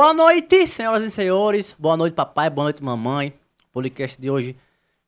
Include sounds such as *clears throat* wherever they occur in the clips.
Boa noite, senhoras e senhores. Boa noite, papai. Boa noite, mamãe. O podcast de hoje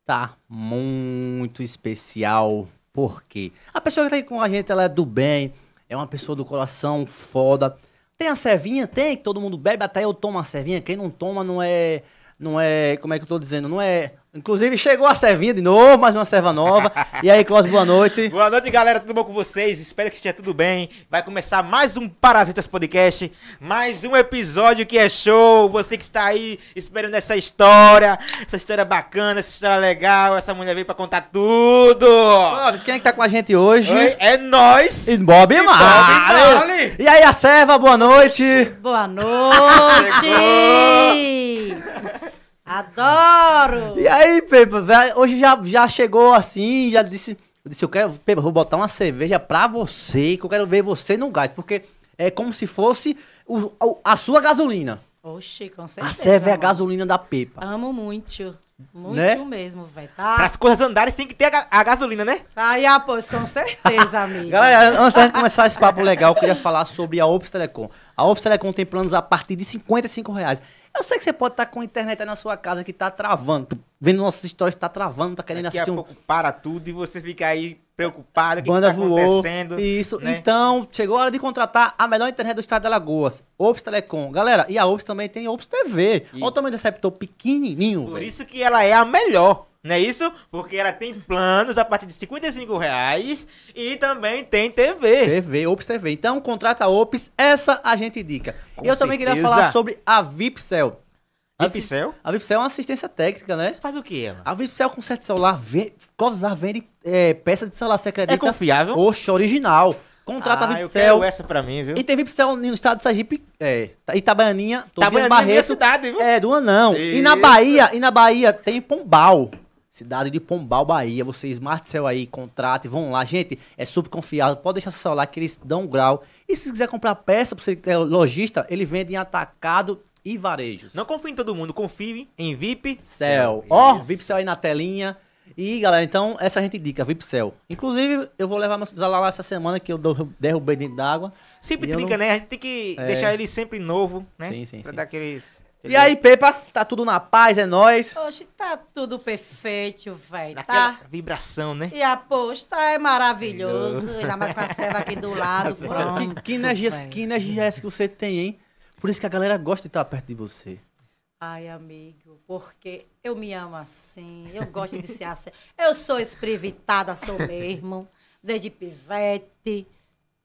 tá muito especial. Por quê? A pessoa que tá aqui com a gente, ela é do bem. É uma pessoa do coração foda. Tem a servinha? Tem, que todo mundo bebe. Até eu tomo a servinha. Quem não toma não é... Não é... Como é que eu tô dizendo? Não é... Inclusive, chegou a servinha de novo, mais uma serva nova. E aí, Clóvis, boa noite. Boa noite, galera. Tudo bom com vocês? Espero que esteja tudo bem. Vai começar mais um Parasitas Podcast. Mais um episódio que é show. Você que está aí esperando essa história. Essa história bacana, essa história legal. Essa mulher veio pra contar tudo. Clóvis, quem é que tá com a gente hoje? Oi, é nós. E Bob E Marley. Bob Marley. E aí, a serva, boa noite. Boa noite! Adoro! E aí, Pepa, hoje já, já chegou assim, já disse, eu disse, eu quero, Pepa, vou botar uma cerveja pra você, que eu quero ver você no gás, porque é como se fosse o- o- a sua gasolina. Oxi, com certeza. a cerveja é a gasolina da Pepa. Amo muito. Muito Né? mesmo, velho. Para Tá? as coisas andarem, tem que ter a, ga- a gasolina, né? Aí, ah, pois, com certeza, *laughs* amigo. Galera, antes da gente começar esse papo legal, eu queria falar sobre a Ops Telecom. A Ops Telecom tem planos a partir de 55 reais. Eu sei que você pode estar com a internet aí na sua casa que tá travando. Vendo nossas histórias, tá travando, tá querendo Daqui a assistir um, pouco para tudo e você fica aí preocupado. O que, Banda que tá voou. acontecendo? Isso. né? Então, chegou a hora de contratar a melhor internet do estado de Alagoas. Ops Telecom. Galera, e a Ops também tem Ops TV. E- Olha o tamanho do receptor pequenininho, Por velho. isso que ela é a melhor, não é isso? Porque ela tem planos a partir de 55 reais e também tem TV. TV, Ops TV. Então, contrata a Ops, essa a gente indica. Com e eu também queria certeza. falar sobre a VIPcel. A Vi- Vipcel? A VIPcel é uma assistência técnica, né? Faz o que ela? A VIPcel com certo celular, lá vende é, peça de celular, você acredita? É confiável? Oxe, original. Contrata a ah, eu VIPcel. quero essa pra mim, viu? E tem VIPcel no estado de Sergipe, é, Itabaianinha, Tobias é Barreto. cidade, viu? É, do Anão. E na Isso. Bahia, e na Bahia tem Pombal. Cidade de Pombal, Bahia. Você, Smart Cell aí, contrate, vão lá. Gente, é super confiável. Pode deixar seu celular que eles dão um grau. E se quiser comprar peça pra você que é lojista, ele vende em atacado e varejos. Não confie em todo mundo, confie em VIP Cell. Ó, VIPcel aí na telinha. E, galera, então, essa a gente indica, VIPcel. Inclusive, eu vou levar meu celular lá essa semana que eu derrubei dentro d'água. Sempre E trinca, não- né? A gente tem que É. deixar ele sempre novo, né? Sim, sim, Pra sim. dar aqueles... E aí, Pepa, tá tudo na paz, é nóis. Oxe, tá tudo perfeito, velho, tá? vibração, né? E a posta é maravilhoso. Ainda mais com a serva aqui do lado, *laughs* pronto. Que, que energia, que energia é essa que você tem, hein? Por isso que a galera gosta de estar perto de você. Ai, amigo, porque eu me amo assim, eu gosto de ser assim. Eu sou esprivitada, sou mesmo, desde pivete.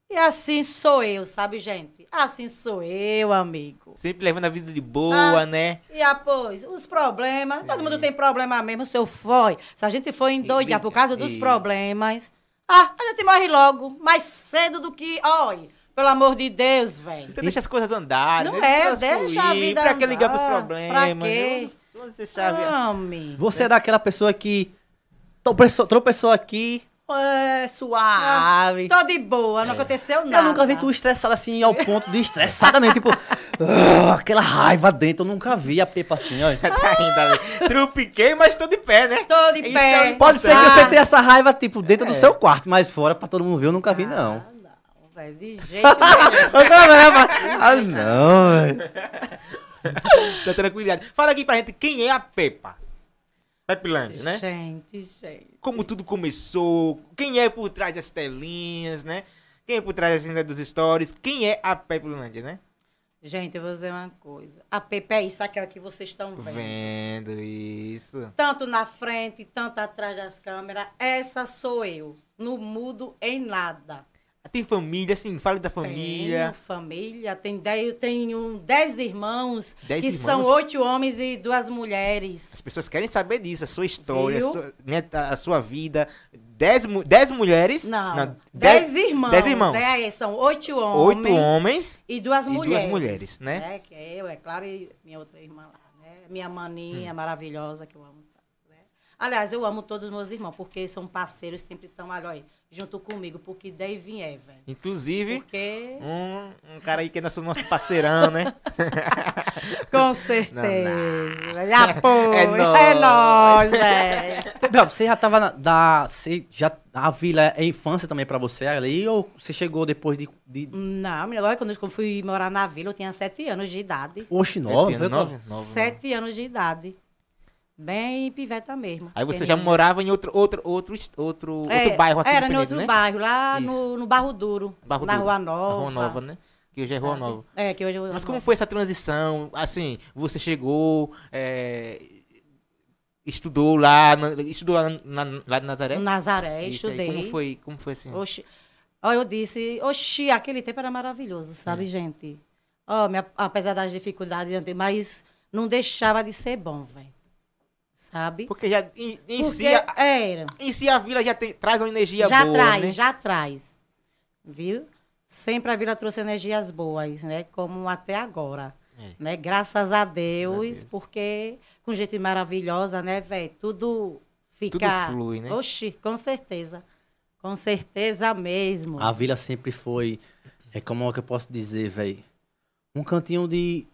E assim sou eu, sabe, gente? Assim sou eu, amigo. Sempre levando a vida de boa, Ah. né? E após, os problemas, todo mundo tem problema mesmo, se eu for. Se a gente for endoidar por causa dos problemas, ah, a gente morre logo, mais cedo do que, olha, pelo amor de Deus, velho. Então deixa as coisas andarem. Não deixa é, deixa a fluir. vida Pra que ligar pros andar? problemas? Pra quê? né? Vamos deixar a vida... Você é daquela pessoa que tropeçou, tropeçou aqui, é suave. Tô de boa, não aconteceu nada. Eu nunca vi tu estressada assim, ao ponto de estressadamente, tipo, ah, aquela raiva dentro. Eu nunca vi a Pepa assim, ó. *laughs* tá indo ali. Trupiquei, mas tô de pé, né? Tô de Isso pé. é Pode ser que Ah. você tenha essa raiva, tipo, dentro do seu quarto, mas fora, pra todo mundo ver, eu nunca vi, não. Ah, não, velho, de jeito nenhum. *laughs* Eu também, mas- Ah, não, velho. *laughs* Tranquilidade. Fala aqui pra gente quem é a Pepa. Pepilândia, né? Gente, gente. Como tudo começou, quem é por trás das telinhas, né? Quem é por trás assim, né, dos stories, quem é a Pepilândia, né? Gente, eu vou dizer uma coisa. A Pepe é isso aqui ó, que vocês estão vendo. Vendo isso. Tanto na frente, tanto atrás das câmeras. Essa sou eu. Não mudo em nada. Tem família, assim, fala da família. Tenho família, tem dez, eu tenho dez irmãos, Dez que irmãos? são oito homens e duas mulheres. As pessoas querem saber disso, a sua história, a sua, né, a sua vida. Dez, dez mulheres. Não, dez, dez, irmãos. Dez irmãos. Né? São oito homens. Oito homens. E duas E duas mulheres. mulheres, né? Que é eu, é claro, e minha outra irmã lá, né? Minha maninha Hum. maravilhosa, que eu amo né? Aliás, eu amo todos os meus irmãos, porque são parceiros, sempre estão ali, olha, junto comigo, porque daí vier, velho. Inclusive, Porque, um, um cara aí que é nosso, nosso parceirão, né? *laughs* com certeza. Ele *laughs* apoia. É É nóis. nóis, velho. *laughs* Pepe, você já tava na, da. Você já, a vila é infância também pra você ali? Ou você chegou depois de. de Não, agora quando eu fui morar na vila, eu tinha sete anos de idade. Oxe, nova? Sete anos, nove, nove, Sete anos de idade. Bem piveta mesmo. Aí você já morava em outro, outro, outro, outro, É, outro bairro aqui Era em outro né? bairro, lá no, no Barro Duro. Barro na. Rua Nova. Rua Nova, né? Que hoje é Rua? Nova. É, que hoje é Rua Mas como foi essa transição? Assim, você chegou, é, estudou lá, estudou lá, na, lá de Nazaré? Nazaré, estudei. Como foi, como foi assim? Oxi. Ó, eu disse, oxi, aquele tempo era maravilhoso, sabe, Hum. gente? Ó, apesar das dificuldades, mas não deixava de ser bom, velho. Sabe? Porque já em, em Porque si, a, era. em si a vila já tem- traz uma energia já boa, traz, né? já traz. Viu? Sempre a vila trouxe energias boas, né? Como até agora. É. Né? Graças a Deus, Deus. porque com gente maravilhosa, né, velho? Tudo fica. flui, né? Oxi, com certeza. Com certeza mesmo. A vila sempre foi. É como é que eu posso dizer, velho? Um cantinho de.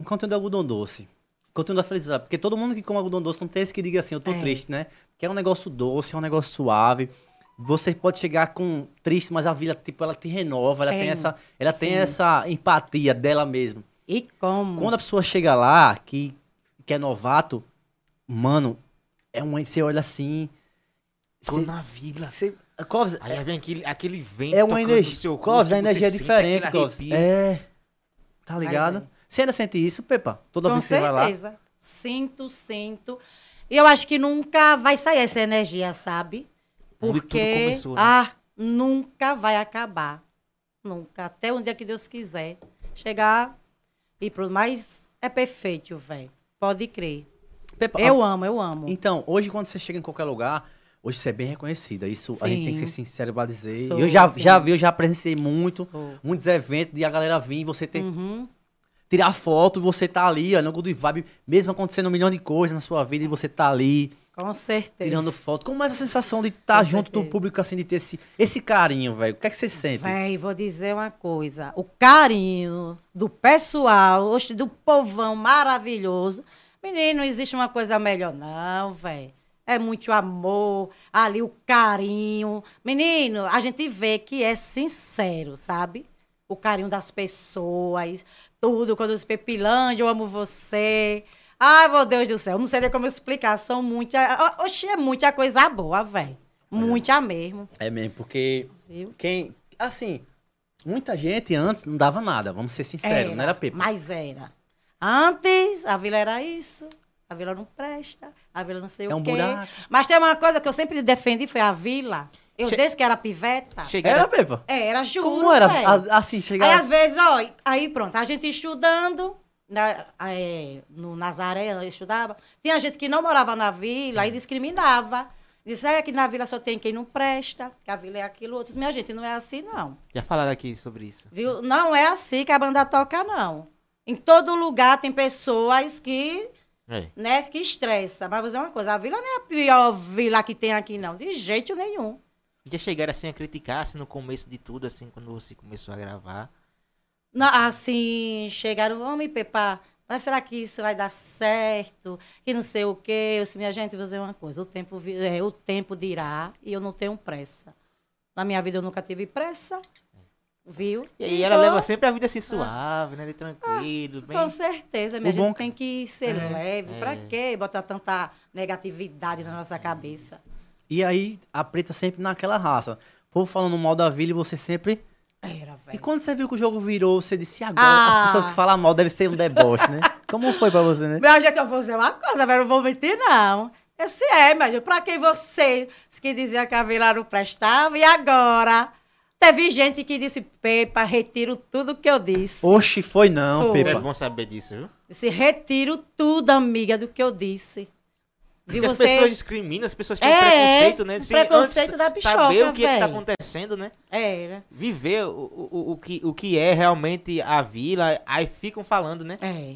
Um cantinho de algodão doce. Cantinho da felicidade. Porque todo mundo que come algodão doce não tem esse que diga assim, eu tô É. triste, né? Que é um negócio doce, é um negócio suave. Você pode chegar com triste, mas a vila, tipo, ela te renova, ela tem, Tem. essa. Ela tem essa empatia dela mesma. E como? Quando a pessoa chega lá, que, que é novato, mano, é um. Você olha assim. Tô Você, na vila. você, Clóvis, Aí vem aquele, aquele vento é uma energia. seu corpo, a energia é diferente, arrepio. É. Tá ligado? É. Você ainda sente isso, Pepa? Toda Com vez que você vai lá. certeza. Sinto, sinto. E eu acho que nunca vai sair essa energia, sabe? Porque começou, né? ah, nunca vai acabar. Nunca. Até um dia que Deus quiser. Chegar e pronto. Mas é perfeito, velho. Pode crer. Pepa, Eu amo, eu amo. Então, hoje quando você chega em qualquer lugar, hoje você é bem reconhecida. Isso a gente tem que ser Sim. sincero pra dizer. Sou, eu já, sim. já vi, eu já presenciei muito, Sou. muitos eventos de a galera vir e você ter, Uhum. Tirar foto, você tá ali, ó, no good vibe, mesmo acontecendo um milhão de coisas na sua vida e você tá ali. Com certeza. tirando foto. Como é essa sensação de estar Com junto do certeza. público, assim, de ter esse, esse carinho, velho? O que é que você sente? Véi, vou dizer uma coisa. O carinho do pessoal, do povão maravilhoso. Menino, não existe uma coisa melhor, não, velho. É muito amor, ali o carinho. Menino, a gente vê que é sincero, sabe? O carinho das pessoas, tudo. Quando os Pepilândia, eu amo você. Ai, meu Deus do céu, não sei nem como explicar. São muita. Oxe, é muita coisa boa, velho. Muita mesmo. É mesmo, porque Viu? quem... Assim, muita gente antes não dava nada, vamos ser sinceros, não era Pepa? Mas era. Antes, a vila era isso. A vila não presta. A vila não sei É o um quê. buraco. Mas tem uma coisa que eu sempre defendi, foi a vila. Eu, Che- desde que era piveta, Era, Pepa? é, era juro, Como era? A- Assim, Aí, chegava... às vezes, ó, aí pronto, a gente estudando, na- é, no Nazaré, eu estudava, tinha gente que não morava na vila e discriminava. Disse, é que na vila só tem quem não presta, que a vila é aquilo, outros. Minha gente, não é assim, não. Já falaram aqui sobre isso. Viu? Não é assim que a banda toca, não. Em todo lugar tem pessoas que, É. né, que estressa. Mas vou dizer uma coisa, a vila não é a pior vila que tem aqui, não. De jeito nenhum. Já chegaram assim a criticar assim, no começo de tudo, assim, quando você começou a gravar. Não, assim, chegaram, homem, Pepa, mas será que isso vai dar certo? Que não sei o quê. Eu disse, minha gente, vou dizer uma coisa, o tempo, é, o tempo dirá e eu não tenho pressa. Na minha vida eu nunca tive pressa, viu? E aí ela Então, leva sempre a vida assim suave, né? De tranquilo, bem. Com certeza, minha O bom gente que- tem que ser leve. Pra é. quê botar tanta negatividade na nossa cabeça? E aí, a preta sempre naquela raça. O povo falando mal da vila e você sempre... Era, E velho. quando você viu que o jogo virou, você disse, agora Ah. as pessoas que falam mal devem ser um deboche, né? *laughs* Como foi pra você, né? Minha gente, eu vou dizer uma coisa, velho, não vou mentir, não. Esse é, mas pra quem vocês que diziam que a vila não prestava, e agora? Teve gente que disse, Pepa, retiro tudo que eu disse. Oxe, foi não, Foi. É Pepa. bom saber disso, viu? Disse, retiro tudo, amiga, do que eu disse. Porque as você? pessoas discriminam, as pessoas têm É, preconceito, né? Sem preconceito da bichoca, Saber o que, é que tá véi. acontecendo, né? Era. Viver o, o, o, que, o que é realmente a vila, aí ficam falando, né? É.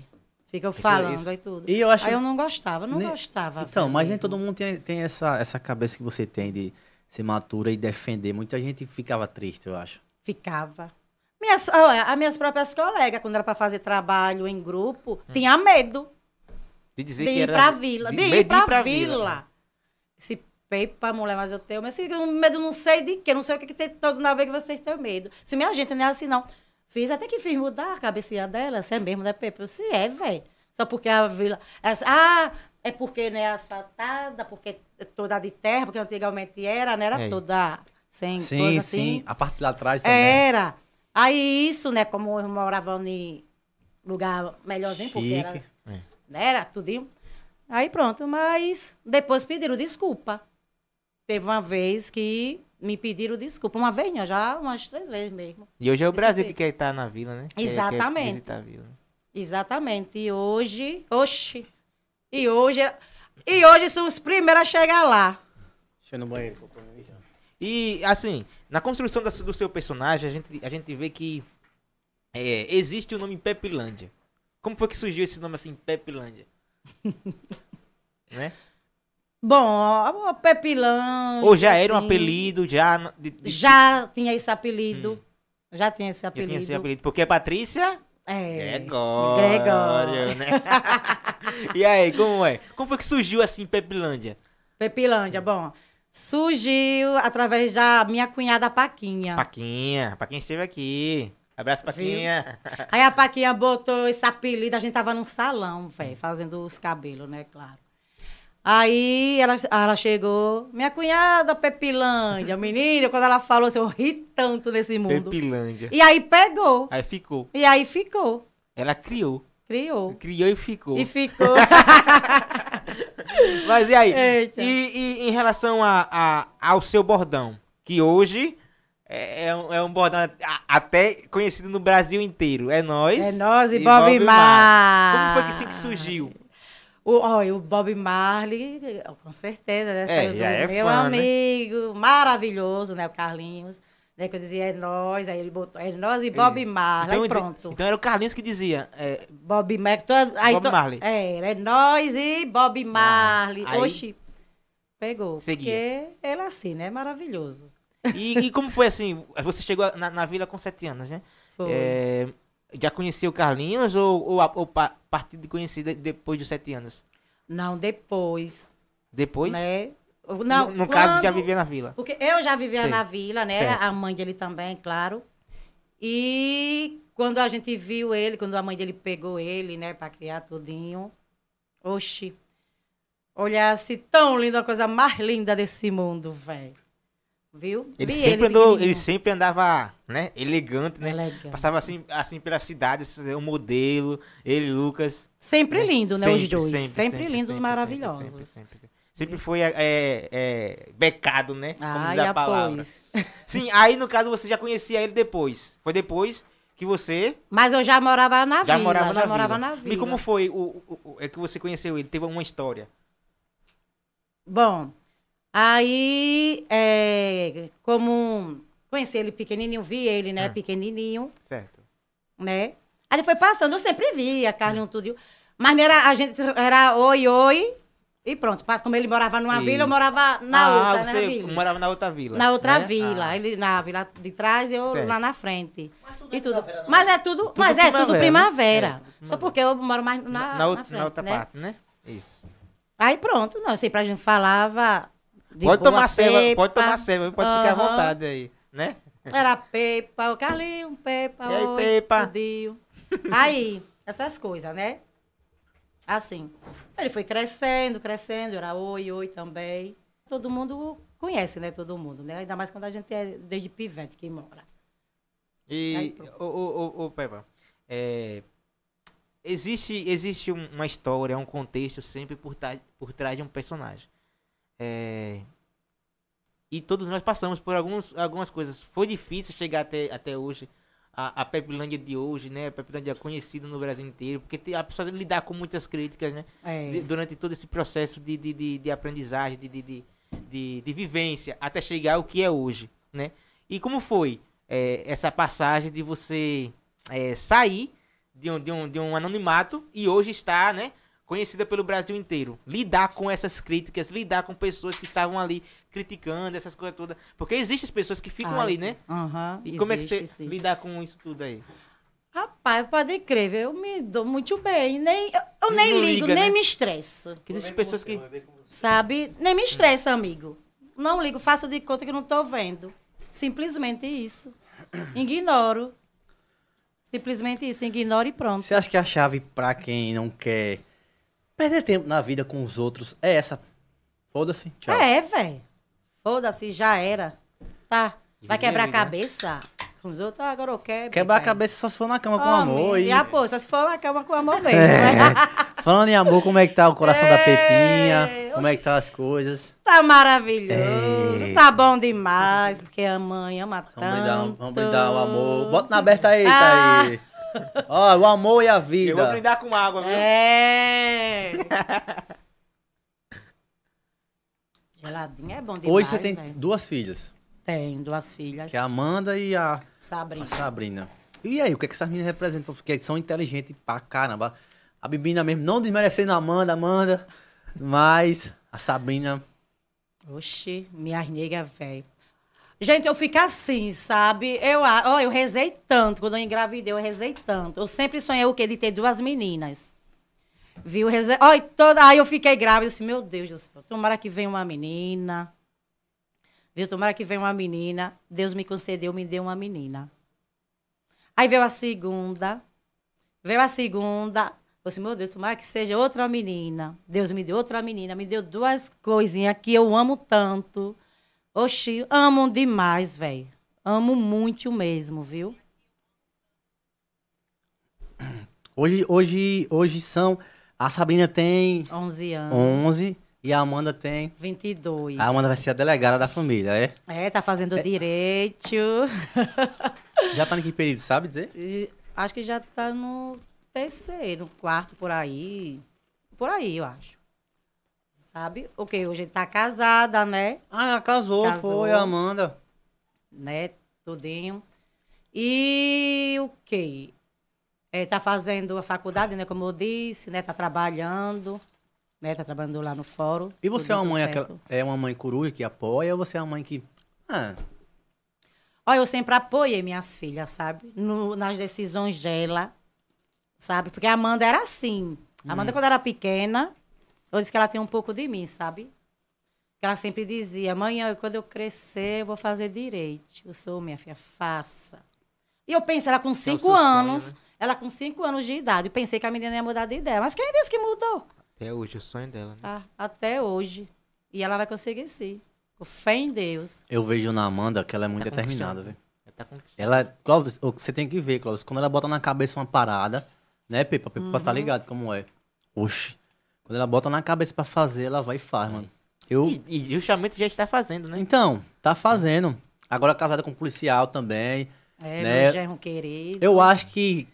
Ficam Isso- falando isso- e tudo. E eu acho- Aí eu não gostava, não Nem- gostava. Então, velho, mas nem todo mundo tem, tem essa, essa cabeça que você tem de ser matura e defender. Muita gente ficava triste, eu acho. Ficava. Minhas, olha, as minhas próprias colegas, quando era para fazer trabalho em grupo, tinha medo De dizer de que ir era. pra vila. De, medo ir pra, vila. vila. Esse pepa, mulher, mas eu tenho. Mas esse medo não sei de quê, não sei o que, que tem todo na vez que vocês têm medo. Se minha gente não é assim, não. Fiz até que fiz mudar a cabecinha dela, você é mesmo, né, Pepe? Eu disse, é, velho. Só porque a vila. essa- ah, é porque não é asfaltada, porque é toda de terra, porque antigamente era, não era É. toda sem Sim, coisa sim. assim. A parte lá atrás também. Era. Aí isso, né, como eu morava em lugar melhorzinho, porque era, Chique. É. né, era tudinho. Aí pronto, mas depois pediram desculpa. Teve uma vez que me pediram desculpa. Uma vez, não, já umas três vezes mesmo. E hoje é o Isso Brasil que quer estar na vila, né? Quer- quer Exatamente. a vila. Exatamente. E hoje, oxe. E hoje, e hoje são os primeiros a chegar lá. Deixa eu ir no banheiro. E, assim, na construção da- do seu personagem, a gente, a gente vê que é, existe o nome Pepilândia. Como foi que surgiu esse nome assim, Pepilândia? *laughs* né? Bom, o Pepilão. Ou já era um assim, apelido, já. de- de- Já tinha esse apelido. Já tinha esse já apelido. tinha esse apelido. Porque é Patrícia É. Gregório. Gregório. né? *laughs* e aí, como é? Como foi que surgiu assim Pepilândia? Pepilândia, bom. Surgiu através da minha cunhada Paquinha. Paquinha, Paquinha esteve aqui. Abraço, Paquinha. Aí a Paquinha botou esse apelido, a gente tava num salão, velho, fazendo os cabelos, né, claro. Aí ela, ela chegou, minha cunhada Pepilândia, menina, quando ela falou assim, eu ri tanto nesse mundo. Pepilândia. E aí pegou. Aí ficou. E aí ficou. Ela criou. Criou. Criou e ficou. E ficou. *laughs* Mas e aí? E, e em relação a, a- ao seu bordão, que hoje é, é um, é um bordão até conhecido no Brasil inteiro. É nós. É nós e Bob Marley. Como foi que assim que surgiu? O, olha, o Bob Marley, com certeza, né? É, do é meu fã, né? amigo, maravilhoso, né? O Carlinhos. Né, que eu dizia, é nós, aí ele botou, é nós e Bob Marley, aí então, pronto. Então era o Carlinhos que dizia. é, Bob Marley, todo, aí Bob Marley. É, é nós e Bob Marley. aí- Oxi, pegou. Seguia. Porque ele é assim, né? Maravilhoso. E, e como foi assim? Você chegou na, na vila com sete anos, né? Foi. É, já conheceu o Carlinhos ou, ou, a, ou pa- partir de conhecida depois dos sete anos? Não, depois, Depois? né? Não, no, no caso, já quando- vivia na vila. Porque eu já vivia Sim. na vila, né? Certo. A mãe dele também, claro. E quando a gente viu ele, quando a mãe dele pegou ele, né, pra criar tudinho. Oxi. Olhasse tão lindo, a coisa mais linda desse mundo, velho. Viu? Ele Vi sempre, andou, ele sempre andava, né, elegante, né? Elegante. Passava assim, assim pela cidade, um modelo, ele, Lucas. Sempre né? lindo, né, Sempre, os dois. sempre, Sempre, sempre, lindos, maravilhosos. Sempre, foi é, é, becado, né? Como Ai, diz a palavra. Sim, aí no caso você já conhecia ele depois. Foi depois que você Mas eu já morava na já vila. morava já na morava vila. na vila. E como foi o, o- o- é que você conheceu ele? Teve uma história. Bom, aí, é, como conheci ele pequenininho, vi ele, né, Ah. pequenininho, Certo. né? Aí foi passando, eu sempre via Carlinhos tudo. Mas não era, a gente era oi, oi, e pronto. Como ele morava numa vila, eu Isso. morava na ah, outra, você na vila. morava na outra vila. Na outra né? vila. Ah. Ele na vila de trás e eu Certo. lá na frente. e tudo. Mas é tudo, mas é primavera, tudo né? primavera. É, tudo Só porque eu moro mais na, na, na outra, frente, na outra né? parte, né? Isso. Aí pronto, não, sempre a gente falava. De Pode tomar ceva, pode pepa. tomar ceva, pode ficar à vontade aí, né? Era Pepa, o Carlinho, Pepa, E aí, oi, Pepa? Aí, essas coisas, né? Assim. Ele foi crescendo, crescendo, era oi, oi também. Todo mundo conhece, né? Todo mundo, né? Ainda mais quando a gente é desde pivete que mora. E, pronto. ô, ô, ô, ô, Peba, é, existe, existe um- uma história, um contexto sempre por, por trás de um personagem. É, e todos nós passamos por alguns, algumas coisas. Foi difícil chegar até, até hoje, a, a Pepilândia de hoje, né? A Pepilândia conhecida no Brasil inteiro, porque tem- a pessoa lidar com muitas críticas, né? É. de- durante todo esse processo de, de, de, de aprendizagem, de, de, de, de, de vivência, até chegar ao que é hoje, né? E como foi é, essa passagem de você é, sair de um, de um, de um anonimato e hoje está, né? Conhecida pelo Brasil inteiro. Lidar com essas críticas, lidar com pessoas que estavam ali criticando essas coisas todas. Porque existem as pessoas que ficam Ah, ali, sim. né? Aham, E como é que você existe, sim. lidar com isso tudo aí? Rapaz, pode crer, eu me dou muito bem. Nem, eu, nem ligo, liga, nem né? me estresso. Existem pessoas que. Sabe? Nem me estressa, amigo. Não ligo, faço de conta que não tô vendo. Simplesmente isso. Ignoro. Simplesmente isso, ignoro e pronto. Você acha que a chave pra quem não quer perder tempo na vida com os outros é essa? Foda-se. Tchau. É, velho. Foda-se, já era. Tá. Vai quebrar a vida. cabeça com os outros? Agora eu quebro. Quebrar a cabeça só se for na cama com Homem, amor. E... E a pô, só se for na cama com amor mesmo. É. *laughs* Falando em amor, como é que tá o coração da Pepinha? Como é que tá as coisas? Tá maravilhoso. É. Tá bom demais, porque a mãe ama tanto. Vamos brindar, vamos brindar o amor. Bota na aberta aí, Ah. tá aí. *laughs* Ó, o amor e a Eu vou vida. brindar com água, viu? É. *laughs* Geladinho é bom demais. Hoje você tem velho. duas filhas, Tem duas filhas. que é a Amanda e a, Sabrina. a Sabrina. E aí, o que, é que essas meninas representam? Porque são inteligentes pra caramba. A Bibina mesmo, não desmerecendo a Amanda, Amanda, mas a Sabrina... Oxi, minhas negas, velho. Gente, eu fico assim, sabe? Eu, ó, eu rezei tanto. Quando eu engravidei, eu rezei tanto. Eu sempre sonhei o quê? De ter duas meninas. Viu? Rezei. Ó, toda... Aí eu fiquei grávida. Eu disse, meu Deus do céu. Tomara que venha uma menina. Viu? Tomara que venha uma menina. Deus me concedeu, me deu uma menina. Aí veio a segunda. Veio a segunda. Eu disse, meu Deus, tomara que seja outra menina. Deus me deu outra menina. Me deu duas coisinhas que eu amo tanto. Oxi, amo demais, velho. Amo muito mesmo, viu? Hoje, hoje, hoje são... A Sabrina tem 11 anos. 11 e a Amanda tem... 22. A Amanda vai ser a delegada da família, é? É, tá fazendo direito. *laughs* Já tá em que período, sabe dizer? Acho que já tá no terceiro, quarto por aí. Por aí, eu acho. Sabe? O que? Hoje tá casada, né? Ah, ela casou, Casou. foi a Amanda. né? Tudinho. E o quê? É, tá fazendo a faculdade, né? Como eu disse, né? Tá trabalhando, né? Tá trabalhando lá no fórum. E você é uma tudinho, mãe aquela, é uma mãe coruja que apoia ou você é uma mãe que ah, Olha, eu sempre apoiei minhas filhas, sabe? No- nas decisões dela, sabe? Porque a Amanda era assim. A Amanda, quando era pequena, eu disse que ela tem um pouco de mim, sabe? Que ela sempre dizia, amanhã, quando eu crescer, eu vou fazer direito. Eu sou minha filha, faça. E eu pensei, ela com é cinco sonho, anos, né? ela com cinco anos de idade, eu pensei que a menina ia mudar de ideia. Mas quem disse que mudou? Até hoje, o sonho dela. Né? Tá? Até hoje. E ela vai conseguir sim. Com fé em Deus. eu vejo na Amanda que ela é muito Tá determinada, velho. Ela tá. Ela, Clóvis, você tem que ver, Clóvis, quando ela bota na cabeça uma parada, né, Pepa? Pepa Uhum. tá ligado como é. Oxi. Quando ela bota na cabeça pra fazer, ela vai e faz, mano. Eu, E, e justamente já está fazendo, né? então, tá fazendo. Agora casada com um policial também. É, Né? meu genro querido. Eu acho que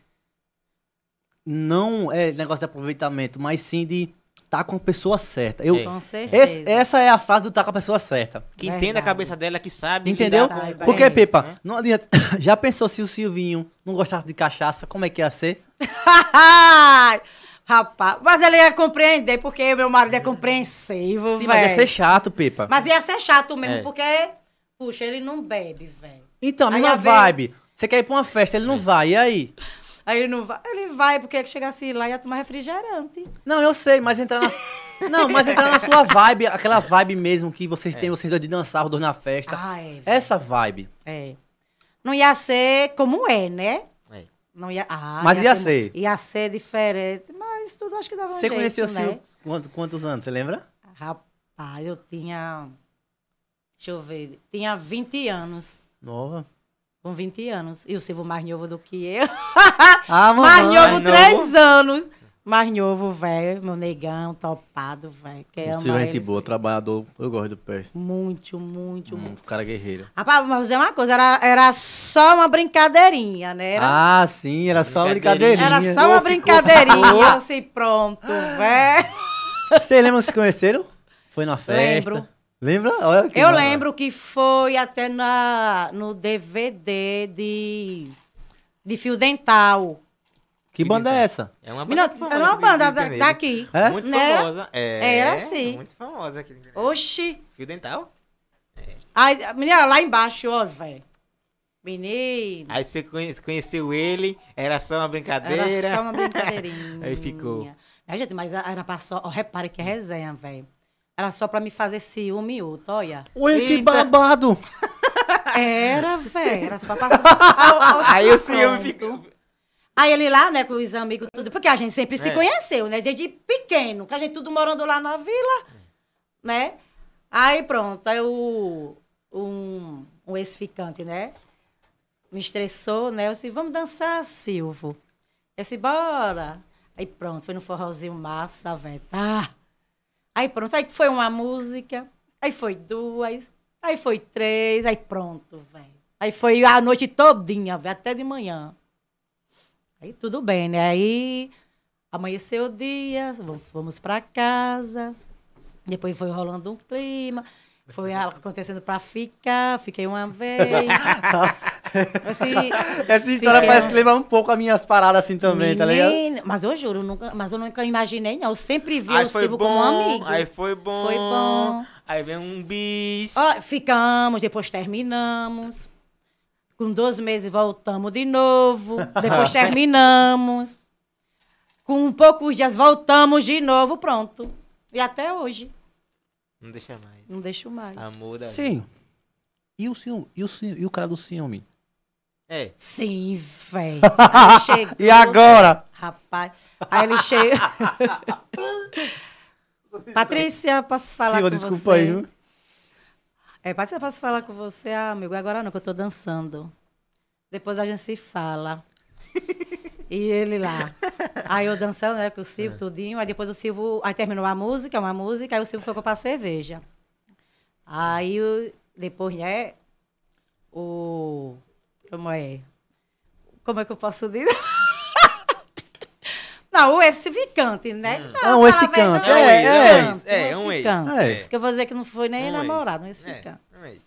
não é negócio de aproveitamento, mas sim de estar com a pessoa certa. Eu, É. Com certeza. esse- essa é a fase do estar com a pessoa certa. Que entenda a Verdade. cabeça dela, que sabe. Entendeu? com- Saiba. Porque, É. Pepa, né? não adianta. *laughs* Já pensou se o Silvinho não gostasse de cachaça, como é que ia ser? *laughs* Rapaz, mas ele ia compreender, porque meu marido é compreensivo, Sim, mas ia ser chato, Pepa. Mas ia ser chato mesmo, É. porque, puxa, ele não bebe, velho. Então, a mesma ia vibe. Você quer ir pra uma festa, É. ele não vai, e aí? Aí ele não vai. Ele vai, porque ele chegasse lá e ia tomar refrigerante. Não, eu sei, mas entrar na. *laughs* Não, mas entrar na sua vibe, aquela vibe mesmo que vocês têm, vocês dois de dançar, os dois na festa. Ah, é. Essa vibe. É. Não ia ser como é, né? É. Não ia. Ah, Mas ia ser. Ia ser diferente. Mas tudo acho que dava um Você jeito, conheceu o né? Silvio quantos, quantos anos, você lembra? Rapaz, eu tinha. Deixa eu ver. Tinha 20 anos. Nova. Com 20 anos. E o Silvio mais novo do que eu. Ah, *laughs* mais mamãe. novo, novo. 3 anos. Mais novo, velho. Meu negão, topado, velho. Que ama é gente ele, boa, trabalhador. Eu gosto do pé. Muito, muito, Um muito. cara guerreiro. Rapaz, mas dizer uma coisa, era, era só uma brincadeirinha, né? Era, Ah, sim, era só uma Brincadeirinha. era só uma brincadeirinha, assim, pronto, velho. *laughs* Vocês lembram que se conheceram? Foi na festa? Lembro. Lembra? Olha que Eu maravilha. lembro que foi até na, no DVD de, de fio dental. Que banda é essa? É uma banda era uma famosa banda da- daqui. É? Muito era? famosa. É, Era sim. Muito famosa aqui. Oxi. Fio dental? Aí, a menina, lá embaixo, ó, velho. Menino. Aí você conhe- conheceu ele, era só uma brincadeira. Era só uma *laughs* brincadeirinha. Aí ficou. Aí, gente, mas era pra só. Ó, repare que resenha, velho. Era só pra me fazer ciúme e outro, olha. Ui, que babado! Era, velho. Era só pra passar. *laughs* Ao- ao- Aí o ciúme ficou. Aí ele lá, né, com os amigos, tudo. Porque a gente sempre se É. conheceu, né? Desde pequeno, que a gente tudo morando lá na vila, né? Aí pronto, aí o, um, um ex-ficante, né? Me estressou, né? Eu disse, vamos dançar, Silvo. Eu disse, bora. Aí pronto, foi no forrozinho massa, velho. Tá. Aí pronto, aí foi uma música, aí foi duas, aí foi três, aí pronto, velho. Aí foi a noite todinha, velho, até de manhã. Aí tudo bem, né? Aí amanheceu o dia, vamos- fomos para casa. Depois foi rolando um clima. Foi acontecendo para ficar, fiquei uma vez. *laughs* Assim, Essa história fiquei- parece que leva um pouco as minhas paradas assim também, tá ligado? Menino, Mas eu juro, nunca, mas eu nunca imaginei, não. Eu sempre vi Aí o Silvio bom, como um amigo. aí foi bom. Foi bom. Aí vem um bis. Ó, ficamos, depois terminamos. Com dois meses voltamos de novo. Depois *laughs* terminamos. Com poucos dias voltamos de novo, pronto. E até hoje. Não deixa mais. Não deixo mais. Amor da Sim. E o, ciúme, e, o ciúme, e o cara do ciúme? É. Sim, velho. *laughs* Chegou- E agora? Rapaz. Aí ele chega. *laughs* Patrícia, posso falar Silva, com desculpa você? aí, É, Patrícia, posso falar com você? Ah, amigo, agora não, que eu tô dançando. Depois a gente se fala. e ele lá. Aí eu dançando, né, com o Silvio, tudinho. Aí depois o Silvio... Aí terminou a música, uma música, aí o Silvio foi comprar cerveja. Aí depois, né, o... Como é? Como é que eu posso dizer? *laughs* Não, o ex-ficante, né? Ah, um Fala a ex-ficante, verdade, é, é. ex-ficante, É, um ex. ex-ficante. É. Porque eu vou dizer que não foi nem Um namorado, um É, ex-ficante. um ex.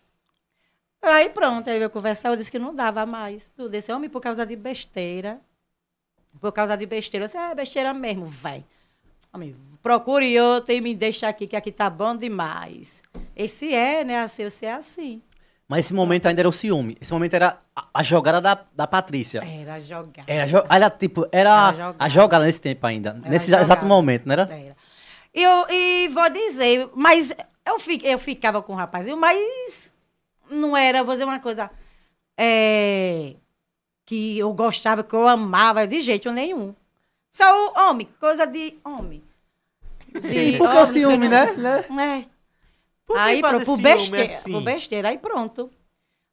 Aí pronto, ele veio conversar, eu disse que não dava mais. Tudo esse homem por causa de besteira. Por causa de besteira. Eu disse, é besteira mesmo, vai. Homem, procure outro e me deixa aqui, que aqui tá bom demais. Esse é, né? Assim, você é assim. Mas esse momento ainda era o ciúme. Esse momento era a, a jogada da, da Patrícia. Era jogar. Era, jo- era tipo, era, Era jogada. a jogada nesse tempo ainda. nesse jogada. exato momento, não era? Era. E, eu, e vou dizer, mas eu, fi- eu ficava com o rapazinho, mas não era, vou dizer uma coisa, é, que eu gostava, que eu amava, de jeito nenhum. Só o homem, coisa de homem. De Porque o homem, ciúme, não sei né? não- É. Aí, fazer pro, besteira, assim? pro besteira, aí pronto.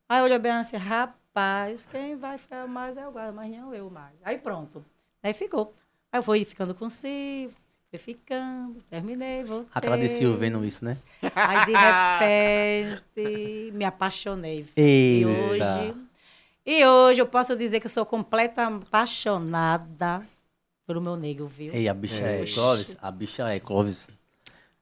Aí olhou bem assim, rapaz, quem vai ficar mais é o guarda, mas não eu mais. Aí pronto. Aí ficou. Aí eu fui ficando com o Silvio, fui ficando, terminei, voltei. Silvio vendo isso, né? Aí, de repente, me apaixonei. E Eita. hoje... E hoje eu posso dizer que eu sou completa apaixonada pelo meu nego, viu? Ei, a bicha é, É. Clóvis. A bicha é Clóvis.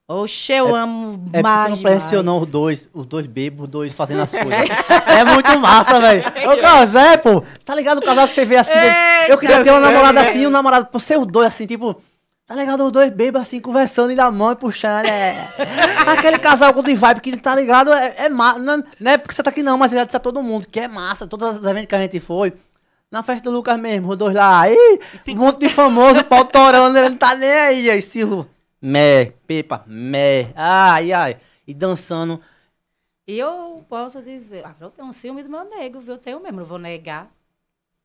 Oxe, eu amo É mais, você não pressionou os dois, os dois bêbados, os dois fazendo as coisas. é muito massa, velho. *laughs* Ô, Clóvis, é, pô. Tá ligado o casal que você vê assim? Eita, eu queria ter uma namorada né? assim, um namorado por ser os dois, assim, tipo. Tá ligado? Os dois bêbados assim, conversando e da mão e puxando. É. *laughs* Aquele casal com de vibe que tá ligado, é, é massa. Não, não é porque você tá aqui não, mas eu já disse a todo mundo que é massa. Todos os eventos que a gente foi. Na festa do Lucas mesmo, os dois lá. Aí, um monte de famoso, pau torando, ele não tá nem aí. Aí, Silvio, mé, pepa, mé. Ai, ai. E dançando. E eu posso dizer, ah, eu tenho um ciúme do meu nego, viu? Eu tenho mesmo, não vou negar.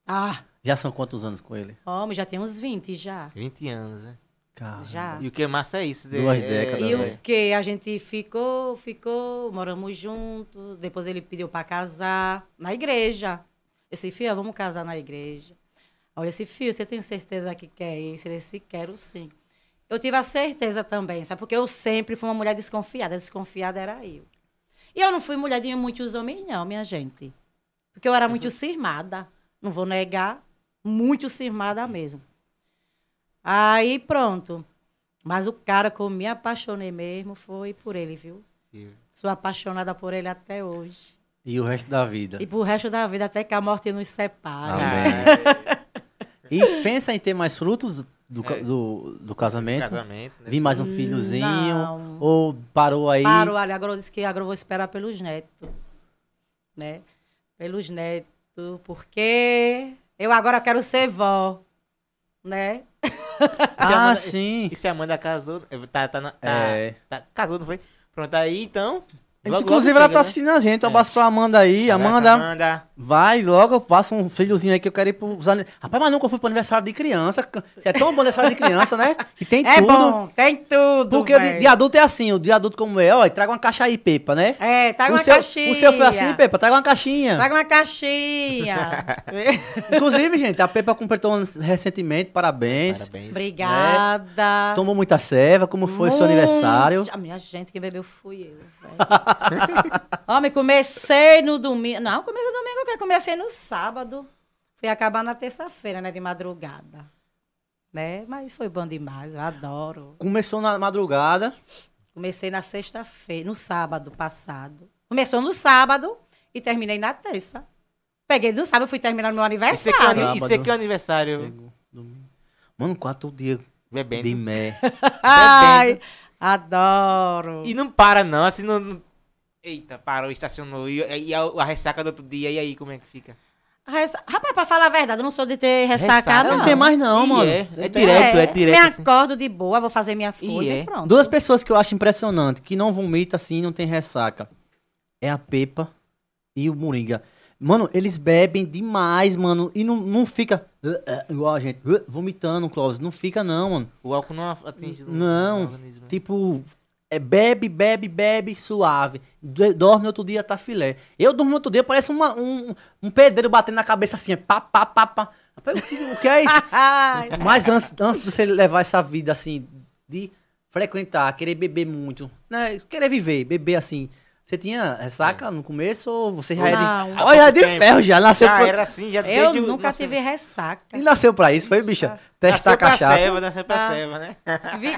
Ah, Já são quantos anos com ele? homem, já tem uns 20 já. 20 anos, né? Cara. Já. E o que é massa é isso. de- Duas é- décadas, E velho. o que? A gente ficou, ficou, moramos juntos. Depois ele pediu pra casar na igreja. Esse filho, vamos casar na igreja. Olha, esse filho, você tem certeza que quer isso? Ele disse, quero sim. Eu tive a certeza também, sabe? Porque eu sempre fui uma mulher desconfiada. Desconfiada era eu. E eu não fui mulher de muitos homens, não, minha gente. Porque eu era muito cismada. Não vou negar. Muito cismada mesmo. Aí, pronto. Mas o cara que eu me apaixonei mesmo foi por ele, viu? Sou apaixonada por ele até hoje. E o resto da vida. E pro resto da vida, até que a morte nos separe. Amém. *laughs* E pensa em ter mais frutos do, É. do, do casamento? Casamento, né? Vir mais um filhozinho? Não. Ou parou aí? Parou ali, agora eu disse que agora eu vou esperar pelos netos. Né? Pelos netos, porque eu agora quero ser vó. Né? *laughs* Ah, Amanda- sim. E se a Amanda casou, tá, tá, na- tá, É. tá- casou, não foi? Pronto, aí então. Logo- Inclusive, logo ela chega, tá né? assistindo a gente. Um É. abraço pra Amanda aí. Amanda, Amanda. vai logo, passa um filhozinho aí que eu quero ir pros... ani- Rapaz, mas nunca fui pro aniversário de criança. É tão bom aniversário de criança, né? Que tem É tudo. bom, tem tudo. Porque o de, de adulto é assim, o de adulto como é, ó, traga uma caixa aí, Pepa, né? É, traga o uma seu, caixinha. O seu foi assim, Pepa, traga uma caixinha. Traga uma caixinha. *laughs* Inclusive, gente, a Pepa completou anos recentemente, parabéns. Parabéns. Obrigada. Tomou muita serva, como foi seu Muito. aniversário? A minha gente, quem bebeu fui eu, velho. *laughs* Homem, comecei no domingo. Não, comecei no domingo, eu comecei no sábado. Fui acabar na terça-feira, né? De madrugada. Né? Mas foi bom demais, eu adoro. Começou na madrugada. Comecei na sexta-feira, no sábado passado. Começou no sábado e terminei na terça. Peguei no sábado, fui terminar no meu aqui, é, aniversário. ani- isso aqui é o aniversário. Chegou domingo. Mano, quatro dias Bebendo. de mé. *laughs* Ai, adoro. E não para, não. Assim, não. Não- Eita, parou, estacionou. E, e a, a ressaca do outro dia, e aí, como é que fica? Ressa- Rapaz, pra falar a verdade, eu não sou de ter ressaca, Ressaca? não. Não tem mais não, E mano. é, é Não direto, é direto, Me assim. acordo de boa, vou fazer minhas E coisas é. e pronto. Duas pessoas que eu acho impressionante, que não vomita assim, não tem ressaca. É a Pepa e o Moringa. Mano, eles bebem demais, mano. E não, não fica uh, uh, igual a gente, uh, vomitando, Clóvis. Não fica, não, mano. O álcool não atinge Não. o organismo. né? Tipo, é bebe, bebe, bebe, suave. Do- Dorme outro dia, tá filé. Eu durmo outro dia, parece uma- um, um pedreiro batendo na cabeça assim, pá, pá, pá, pá. Rapaz, O que, o que é isso? *laughs* Mas antes, antes de você levar essa vida assim, de frequentar, querer beber muito, né? Querer viver, beber assim. Você tinha ressaca no começo ou você já é de. Não. Olha, já é de tempo. ferro, já nasceu Já pra... era assim, já eu desde nunca nasceu- tive ressaca. E nasceu pra isso, foi, bicha? Testar Nasceu pra cachaça. ceva, nasceu pra Ah. ceva, né?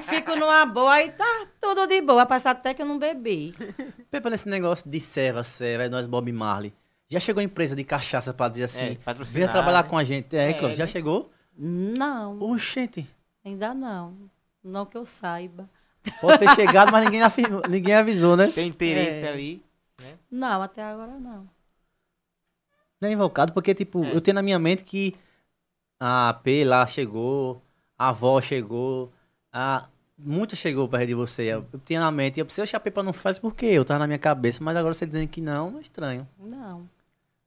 Fico numa boa e tá tudo de boa. Passa até que eu não bebi. Pepa nesse negócio de serva, serva, é nós Bob Marley. Já chegou empresa de cachaça pra dizer assim, É, venha trabalhar né? com a gente. É, É, Clóvis, já né? chegou? Não, Oxente, ainda não. Não que eu saiba. Pode ter chegado, mas ninguém, afirmou- ninguém avisou, né? Tem interesse É. ali. Não, até agora não. Não é invocado, porque, tipo, É. eu tenho na minha mente que a P lá chegou, a avó chegou, a... Muita chegou perto de você. Eu tinha na mente, eu pensei, oxe, a Pepa não faz por quê? Eu tava na minha cabeça, mas agora você dizendo que não, é estranho. Não.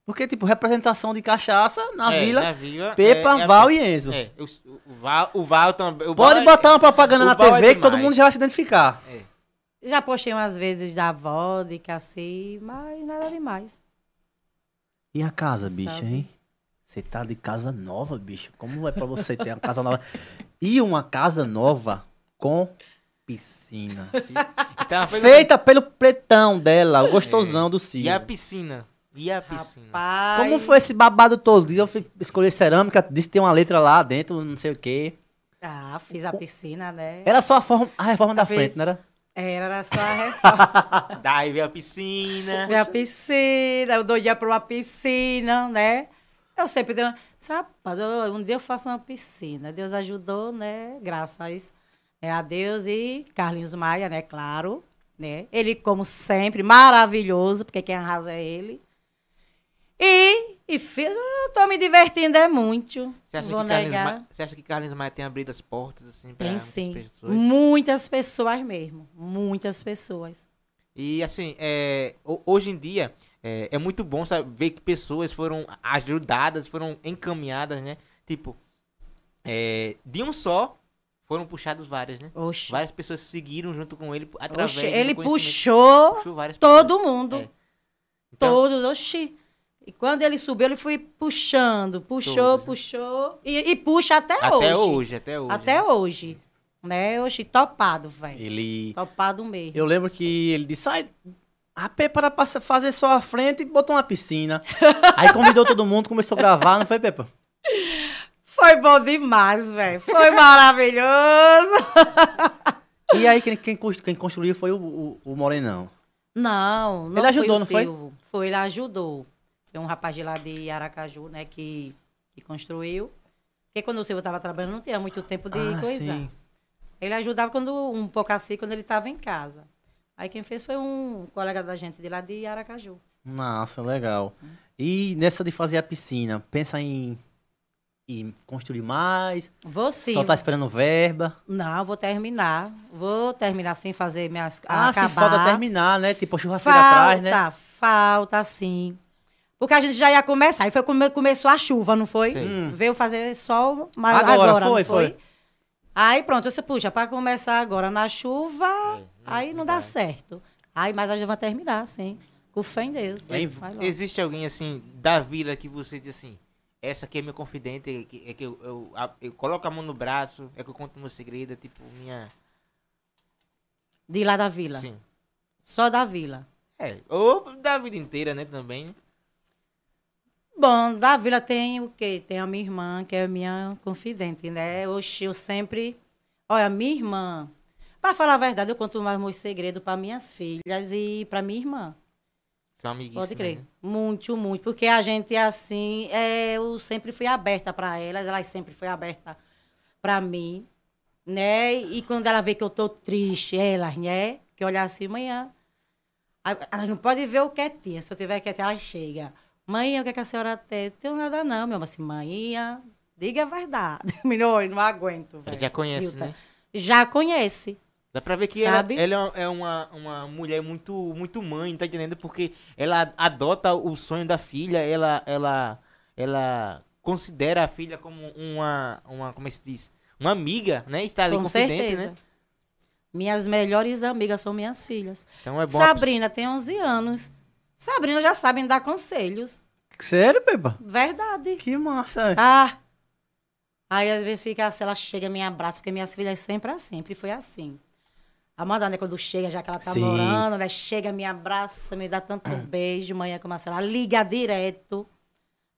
Porque, tipo, representação de cachaça na É, vila, na vila. Pepa, é, é Val e Enzo. É, o, o Val, o Val também. o Pode Val é- botar uma propaganda na Val é TV que todo mundo já vai se identificar. Já postei umas vezes da vodka, assim, mas nada demais. E a casa, Sabe. bicho, hein? Você tá de casa nova, bicho. Como é pra você ter uma casa nova? *laughs* E uma casa nova com piscina. Então, Feita pelo pretão dela, o gostosão do E Ciro. a piscina? E a piscina? Rapaz. Como foi esse babado todo? Eu fui escolher cerâmica, disse que tem uma letra lá dentro, não sei o quê. Ah, fiz a piscina, né? Era só a, forma- a reforma da Fez- frente, não era? Era, era só a reforma. *laughs* Daí veio a piscina. Minha piscina, eu dou dia pra uma piscina, né? Eu sempre tenho. Sabe, rapaz, eu- um dia eu faço uma piscina. Deus ajudou, né? Graças né, a Deus e Carlinhos Maia, né? Claro. Né? Ele, como sempre, maravilhoso, porque quem arrasa é ele. E, e fiz, eu tô me divertindo, é muito. Você acha, Vou que Carlinhos negar. Maia, você acha que Carlinhos Maia tem abrido as portas, assim, Tem muitas sim. pessoas? Muitas pessoas mesmo. Muitas pessoas. E assim, é, ho- hoje em dia é, é muito bom sabe, ver que pessoas foram ajudadas, foram encaminhadas, né? Tipo, é, de um só foram puxados várias, né? Oxe. Várias pessoas seguiram junto com ele através Oxe, ele puxou Puxou todo mundo. É. Então, Todos, oxi. E quando ele subiu, ele foi puxando, puxou, Todos, né? puxou. E, e puxa até, até hoje. hoje, até hoje. Até hoje. Né? Oxi, topado, velho. Ele. Topado mesmo. Eu lembro que ele disse, ai, a Pepa era pra fazer só a frente e botou uma piscina. *laughs* Aí convidou todo mundo, começou a gravar, não foi, Pepa? Foi bom demais, velho. Foi maravilhoso. E aí quem, quem, quem construiu foi o, o, o Morenão. Não, não Ele ajudou, foi não foi? Foi, ele ajudou. Foi um rapaz de lá de Aracaju, né, que, que construiu. Porque quando o Silvio estava trabalhando, não tinha muito tempo de Ah, coisar. sim. Ele ajudava quando, um pouco assim quando ele estava em casa. Aí quem fez foi um colega da gente de lá de Aracaju. Massa, legal. E nessa de fazer a piscina, pensa em, em construir mais? Vou sim. Só tá esperando verba? Não, vou terminar. Vou terminar sem fazer minhas. Ah, acabar. se falta terminar, né? Tipo, churrasqueira Falta, atrás, né? falta sim. Porque a gente já ia começar. Aí foi quando começou a chuva, não foi? Sim. Hum. Veio fazer sol mas Agora, agora, foi, não foi? foi. Aí pronto, você puxa, para começar agora na chuva, É, aí não dá certo. Aí, mas a gente vai terminar, sim. Com fé em Deus. Vai logo. Existe alguém assim da vila que você diz assim, essa aqui é meu confidente, é que, é que eu, eu, a- eu coloco a mão no braço, é que eu conto meu segredo, é tipo minha. De lá da vila. Sim. Só da vila. É, ou da vida inteira, né, também. Bom, da vila tem o quê? Tem a minha irmã, que é minha confidente, né? Oxi, eu sempre. Olha, minha irmã. Pra falar a verdade, eu conto mais meus segredos para minhas filhas e para minha irmã. São amiguíssimas. Pode crer. né? Muito, muito. Porque a gente, assim, é, eu sempre fui aberta para elas, elas sempre foi aberta para mim, né? E quando ela vê que eu tô triste, elas, né? Que olhar assim, manhã. Elas não podem ver o quietinha. Se eu tiver quietinha, ela chega. Mãe, o que, é que a senhora tem? Não tenho nada, não, meu. Assim, mãe, diga a verdade. *laughs* Melhor, não aguento. Ela já conhece, né? Já conhece. Dá pra ver que ela, ela é uma, uma mulher muito, muito mãe, tá entendendo? Porque ela adota o sonho da filha, ela, ela, ela considera a filha como uma, uma como é que se diz? Uma amiga, né? Está ali Com confidente, certeza. né? Minhas melhores amigas são minhas filhas. Então é bom. Sabrina tem 11 anos. Sabrina já sabe me dar conselhos. Sério, Pepa? Verdade. Que massa. Ah. Aí às vezes fica assim, ela chega, me abraça, porque minhas filhas sempre assim, sempre foi assim. A Amanda, né, quando chega, já que ela tá Sim. morando, né, chega, me abraça, me dá tanto *clears throat* beijo, manhã como assim, ela liga direto,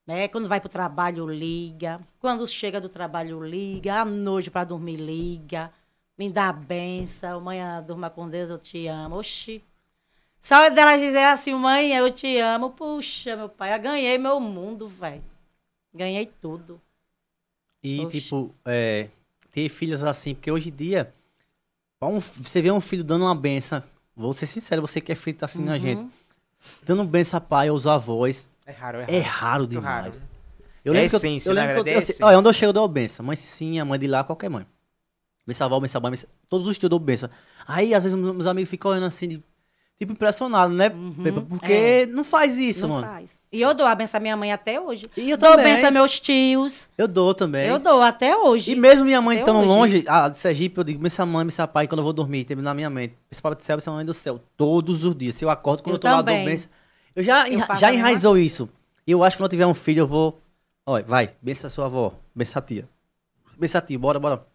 né, quando vai pro trabalho, liga, quando chega do trabalho, liga, à noite pra dormir, liga, me dá a benção, manhã, durma com Deus, eu te amo, oxi. Só dela dizer assim, mãe, eu te amo, puxa, meu pai, eu ganhei meu mundo, velho. Ganhei tudo. E, Oxe. tipo, é, ter filhas assim, porque hoje em dia, um- você vê um filho dando uma benção, vou ser sincero, você que é filho tá assistindo a Uhum. gente, dando benção a pai aos avós, É raro, é raro. é raro demais. raro, né? Eu É lembro que eu- essência, eu, na lembro que eu, verdade, é eu, essência. olha, onde eu chego eu dou benção. Mãe Cicinha, mãe de lá, qualquer mãe. Benção avó, benção mãe, benção- todos os tios eu dou benção. Aí, às vezes, meus amigos ficam olhando assim, de- tipo, impressionados, né, Pepa? Porque é. não faz isso, não mano. faz. E eu dou a benção à minha mãe até hoje. E eu dou também. benção a meus tios. Eu dou também. Eu dou até hoje. E mesmo minha mãe Até hoje. longe, a de Sergipe, eu digo, benção mãe, benção pai, quando eu vou dormir, tem na minha mente. Benção papai do céu, benção mãe do céu. Todos os dias. Se eu acordo, quando eu, Eu tô lá, eu dou também. benção. Eu já, Eu já enraizou isso. E eu acho que quando eu tiver um filho, eu vou... Olha, vai, benção a sua avó, benção a tia. Benção a tia, bora, bora.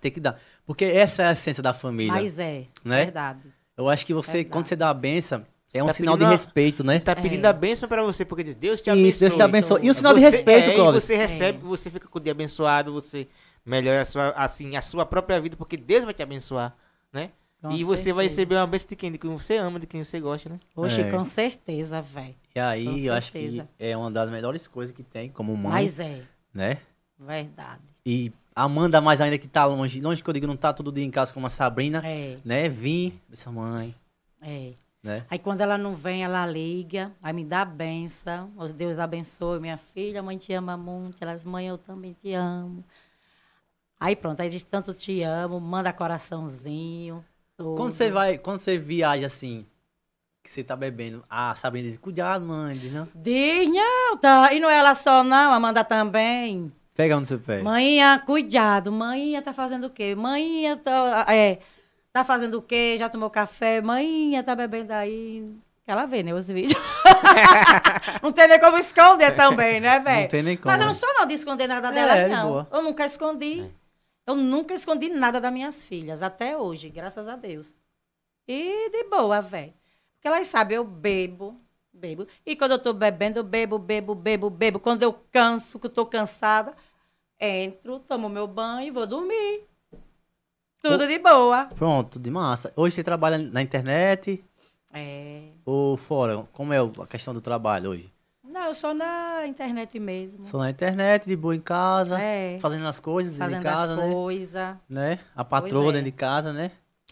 Tem que dar. Porque essa é a essência da família. Mas é, Né? verdade. Eu acho que você, Verdade. quando você dá a benção, é um tá sinal de a- respeito, né? Tá pedindo É. a bênção pra você, porque diz, Deus te Isso, abençoe. Deus te abençoe. E o sinal de Você- respeito, é, Clóvis. E você recebe, você fica com o dia abençoado, você melhora a sua, assim, a sua própria vida, porque Deus vai te abençoar, né? Com e você vai certeza. receber uma bênção de quem? De quem você ama, de quem você gosta, né? Oxe, É. com certeza, velho. E aí, Com eu acho que certeza. é uma das melhores coisas que tem como mãe, Mas é, né? verdade. E Amanda, mais ainda que tá longe, longe que eu digo, não tá todo dia em casa como a Sabrina, É, né? Vim, essa mãe, é. né? Aí quando ela não vem, ela liga, aí me dá a benção. Deus abençoe minha filha, a mãe te ama muito. Elas, mãe, eu também te amo. Aí pronto, aí diz tanto te amo, manda coraçãozinho. tudo. Quando você vai, quando você viaja assim, que você tá bebendo, a Sabrina diz, cuidado, mãe, diz, não? Diz, não, tá. E não é ela só, não, Amanda também. Pega no seu pé. Mãinha, cuidado. Mãinha tá fazendo o quê? Mãinha tá, é, tá fazendo o quê? Já tomou café? Mãinha tá bebendo aí. Ela vê, né, os vídeos. *laughs* não tem nem como esconder também, né, velho? Não tem nem como, Mas eu né? não sou não de esconder nada É, dela, de não. boa. Eu nunca escondi. Eu nunca escondi nada das minhas filhas, até hoje, graças a Deus. E de boa, velho. Porque elas sabem, eu bebo, bebo. E quando eu tô bebendo, eu bebo, bebo, bebo, bebo. Quando eu canso, que eu tô cansada, entro, tomo meu banho e vou dormir. Tudo de boa. Pronto, de massa. Hoje você trabalha na internet É. ou fora? Como é o- a questão do trabalho hoje? Não, eu sou na internet mesmo. Só na internet, de boa em casa, É. fazendo as coisas dentro Fazendo de casa, as né? coisas. né? A patroa é. dentro de casa, né?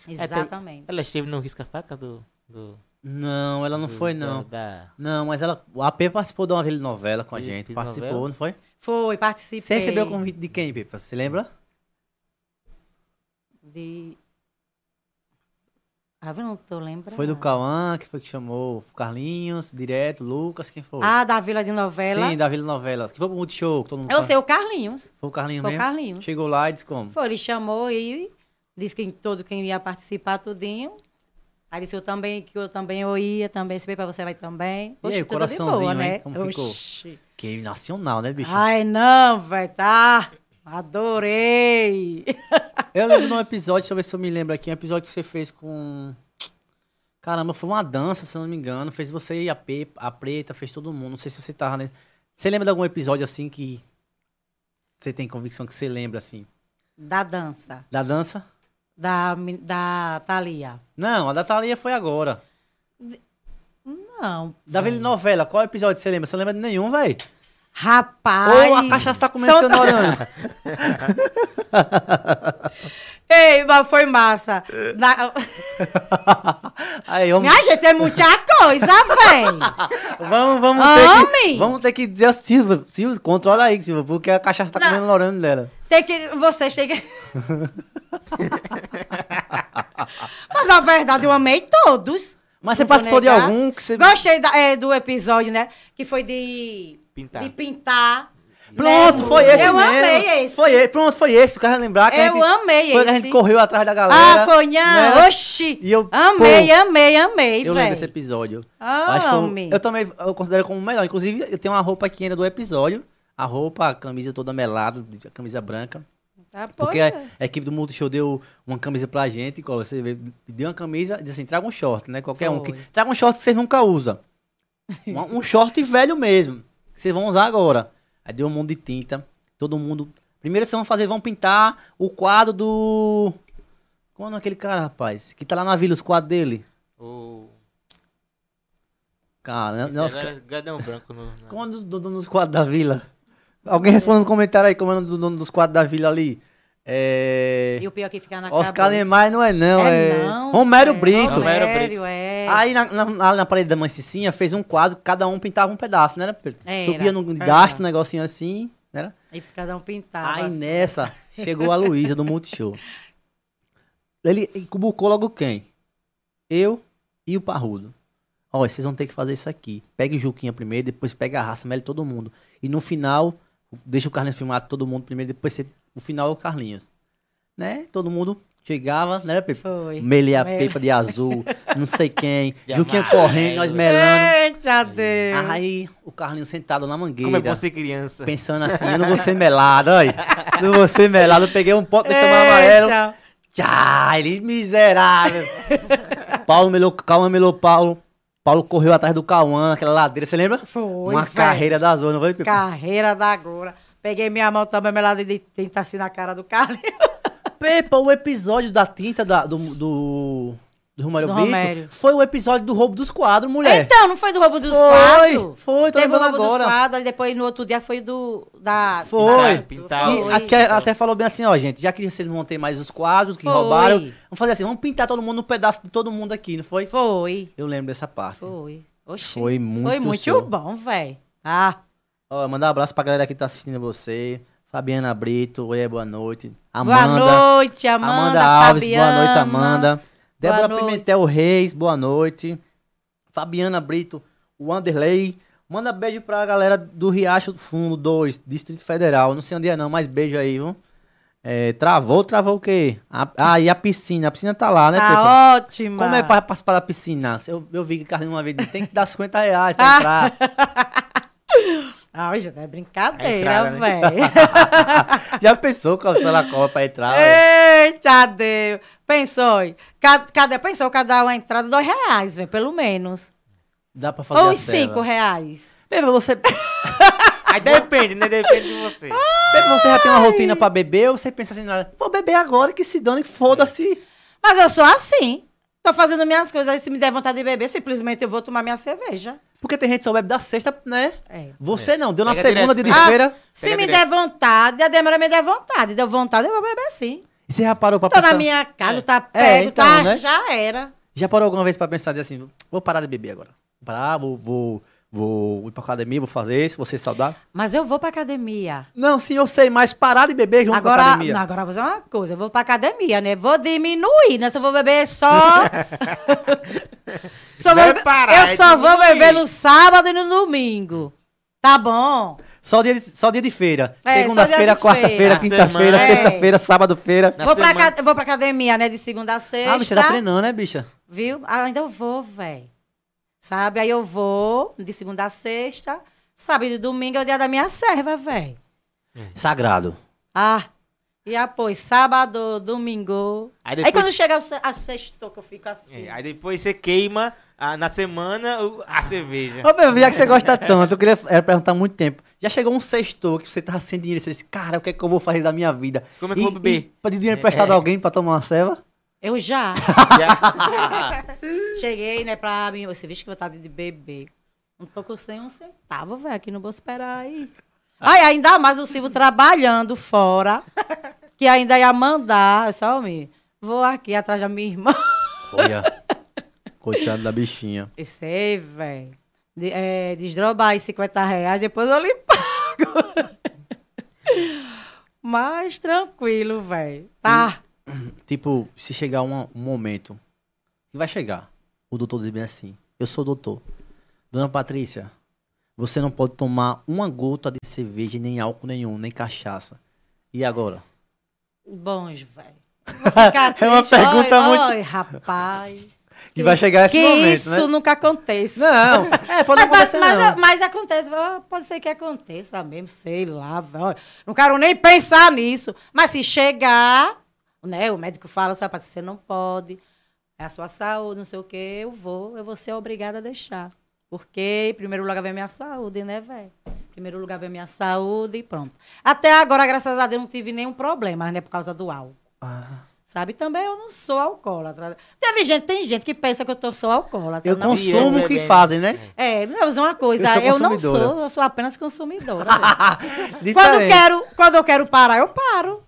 Exatamente. Ela esteve no risca-faca do, do. Não, ela não do- foi, não. Da, Não, mas ela. A P participou de uma novela com a De- gente. de Participou, novela? não foi? Foi, participei. Você recebeu o convite de quem, Pepa? Você lembra? De... Ah, eu não tô lembrando. Foi do Cauã, que foi que chamou o Carlinhos, direto, Lucas, quem foi? Ah, da Vila de Novela. Sim, da Vila Novela. Que foi pro Multishow, que todo mundo Eu fala. sei, o Carlinhos. Foi o Carlinhos Foi o mesmo? Carlinhos. Chegou lá e disse como? Foi, ele chamou e disse que todo quem ia participar, tudinho. Aí disse eu também, que eu também eu ia também, se bem pra você vai também. E aí, o coraçãozinho, boa, hein? né? Como ficou? Oxi. Que nacional, né, bicho? Ai, não, velho, tá. Adorei. Eu lembro de um episódio, deixa eu ver se eu me lembro aqui, um episódio que você fez com. Caramba, foi uma dança, se eu não me engano. Fez você e a, Pe... a Preta, fez todo mundo. Não sei se você tava, né? Você lembra de algum episódio assim que você tem convicção que você lembra, assim? Da dança. Da dança? Da, da Thalia. Não, a da Thalia foi agora. Não. Da. Vila Novela, qual episódio você lembra? Você não lembra de nenhum, velho? Rapaz. Ou a cachaça tá são- seu Noronha. Ei, mas foi massa. Na- *laughs* Aí, vamos, Minha gente, é muita coisa, velho. *laughs* vamos, vamos, ter que, vamos ter que dizer, Silva, Silva, controla aí, Silva, porque a cachaça tá Não. comendo o Noronha dela. Tem que. Vocês têm que. Mas na verdade eu amei todos. Mas você participou de negar. algum que você... Gostei da- é, do episódio, né? Que foi de. Pintar. De pintar. Pronto, né? foi esse Eu mesmo. amei esse. Foi esse, pronto, foi esse. O cara lembrar que a Eu gente, amei foi que a esse. gente correu atrás da galera. Ah, foi, né? não. Oxi. E eu, amei, pô, amei, amei, Eu lembro desse episódio. Ah, foi- homem. eu também eu considero como o melhor. Inclusive, eu tenho uma roupa aqui ainda do episódio. A roupa, a camisa toda melada, a camisa branca. Tá, Porque pois a, é. a equipe do Multishow deu uma camisa pra gente. Qual você vê, deu uma camisa e disse assim: traga um short, né? Qualquer um. Que, Foi. traga um short que vocês nunca usam. *laughs* um, um short velho mesmo. Que vocês vão usar agora. Aí deu um monte de tinta. Todo mundo. Primeiro vocês vão fazer, vão pintar o quadro do. Qual é daquele cara, rapaz? Que tá lá na vila, os quadros dele. O. Cara, Esse nossa, agora é gadão branco no. como é o do do dono dos quadros da vila? Alguém responda no comentário aí como é o do dono dos quadros da vila ali. É. E o pior que fica na Oscar cabeça. Lemar não é não, é, É não, Romero velho. Brito. Romero Romério, é. Aí na, na, na- parede da mãe Cicinha fez um quadro, cada um pintava um pedaço, né? Pedro? Era. Subia no Era. gasto, um negocinho assim, né? E cada um pintava. Aí assim. nessa, chegou a Luísa do Multishow. Ele cubucou logo quem? Eu e o Parrudo. Ó, vocês vão ter que fazer isso aqui. Pega o Juquinha primeiro, depois pega a raça, mele todo mundo. E no final, deixa o Carlinhos filmar todo mundo primeiro, depois você, o final é o Carlinhos. Né? Todo mundo chegava, né, Pepe? Foi. Mele a Mele. pepa de azul, *laughs* não sei quem. De Juquinha amarelo. correndo, nós melando. Eita Deus. Aí o Carlinhos sentado na mangueira. Como é ser criança. Pensando assim, eu não vou ser melado, olha. Não vou ser melado. Eu peguei um pote desse tamanho amarelo. Tchá, ele miserável. *laughs* Paulo melou, Calma melou Paulo. Paulo correu atrás do Cauã, aquela ladeira, você lembra? Foi, Uma velho. carreira da zona, não foi, Pepe? Carreira da Gora. Peguei minha mão também, melada de tinta assim na cara do Carlinhos. Pepa, o episódio da tinta da- do, do, do Romário Do Brito Romério. foi o episódio do roubo dos quadros, mulher. Então, não foi do roubo dos Foi, quadros? foi, tô Teve o lembrando roubo agora. dos quadros, e depois no outro dia foi do... Da, Foi. Pintar, E Foi. até, até falou bem assim, ó, gente, já que vocês não vão ter mais os quadros que Foi. roubaram, vamos fazer assim, vamos pintar todo mundo um pedaço de todo mundo aqui, não foi? Foi, Eu lembro dessa parte. foi. Oxi. Foi muito Foi muito show. bom, velho. Ah, Ó, mandar um abraço pra galera que tá assistindo você. Fabiana Brito, oi, boa noite. boa Amanda. noite, Amanda, Alves, Fabiana. boa noite, Amanda. Débora noite. Pimentel Reis, boa noite. Fabiana Brito, Wanderley. Manda beijo pra galera do Riacho do Fundo 2, Distrito Federal. Não sei onde é não, mas beijo aí, viu? É, travou, travou o quê? A- Ah, e a piscina? A piscina tá lá, né, Pepa? Tá ótima. Como é pra participar da piscina? Eu, eu vi que o Carlinhos uma vez disse, tem que dar 50 reais pra *laughs* entrar. Ah, já é brincadeira, né? velho. *laughs* Já pensou calçando a cola pra entrar? Eita Deus. Pensou, hein? Ca- cada, pensou cada uma entrada dois reais, velho, pelo menos. Dá pra fazer Ou uns cinco reais. Pepa, você, *laughs* Aí depende, né? Depende de você. Pepa, você já tem uma rotina pra beber ou você pensa assim, "Não, vou beber agora que se dane, que foda-se. Mas eu sou assim. Tô fazendo minhas coisas, aí se me der vontade de beber, simplesmente eu vou tomar minha cerveja. Porque tem gente que só bebe da sexta, né? É. Você não, deu na Pega segunda, direto. dia de Ah, feira. Se Pega me direto. der vontade, a demora me der vontade. Deu vontade, eu vou beber sim. E você já parou pra Tô pensar... na minha casa, tá É, perto, então, tá? né? Já era. Já parou alguma vez pra pensar dizer assim, vou parar de beber agora? Vou parar, vou, vou, vou ir pra academia, vou fazer isso, vou ser saudável? Mas eu vou pra academia. Não, sim, eu sei, mas parar de beber junto com a Agora, academia. não, agora eu vou fazer uma coisa, eu vou pra academia, né? Vou diminuir, né? Se eu vou beber só. *laughs* só Vai vou- parar, eu é só vou beber no sábado e no domingo. Tá bom? Só dia de, só dia de feira. É, só Segunda-feira, dia de quarta-feira, feira. quinta-feira, sexta-feira, sábado-feira. Vou pra, vou pra academia, né? De segunda a sexta. Ah, bicha, tá treinando, né, bicha? Viu? Ah, ainda eu vou, velho. Sabe? Aí eu vou de segunda a sexta. Sábado e domingo é o dia da minha serva, velho. Sagrado. Ah, e após sábado, domingo. Aí Aí, depois- quando chega a sexta, que eu fico assim. É, aí depois você queima ah, na semana a cerveja. Ô, meu, já que você gosta tanto, eu queria era perguntar há muito tempo. Já chegou um sexto que você tava sem dinheiro, você disse, cara, o que é que eu vou fazer da minha vida? Como é que eu vou beber? Pedir dinheiro emprestado a alguém pra tomar uma ceva? Eu já. *laughs* *laughs* Cheguei, né, pra mim. Você viu que vontade de beber. Não tô com sem um centavo, velho. Aqui não vou esperar aí. Ai, ainda mais o Silvio trabalhando fora. Que ainda ia mandar. Eu Só me. Vou aqui atrás da minha irmã. Olha. *laughs* Coitado da bichinha. Eu sei, velho. De, é, desdrobar aí 50 reais, depois eu lhe pago. Mais tranquilo, velho. Tá. *clears throat* Tipo, se chegar um, um momento, que vai chegar, o doutor diz bem assim, eu sou doutor. Dona Patrícia, você não pode tomar uma gota de cerveja, nem álcool nenhum, nem cachaça. E agora? Bons, velho. *laughs* É uma pergunta Oi, muito- oi, rapaz. Que *laughs* vai chegar esse que momento, isso né? nunca acontece. Não, é, pode *laughs* mas, acontecer mas, não. mas acontece, ó, pode ser que aconteça mesmo, sei lá, velho. Não quero nem pensar nisso. Mas se chegar, né, o médico fala, sabe, você não pode, é a sua saúde, não sei o quê, eu vou, eu vou ser obrigada a deixar. Porque, em primeiro lugar, vem a minha saúde, né, velho? Em primeiro lugar, vem a minha saúde e pronto. Até agora, graças a Deus, não tive nenhum problema, né, por causa do álcool. Ah, Sabe? Também eu não sou alcoólatra. Teve gente, tem gente que pensa que eu tô, sou alcoólatra. eu não. consumo o que fazem, né? É, mas uma coisa, Eu sou eu, não sou, eu sou apenas consumidora. *laughs* quando, eu quero, quando eu quero parar, eu paro.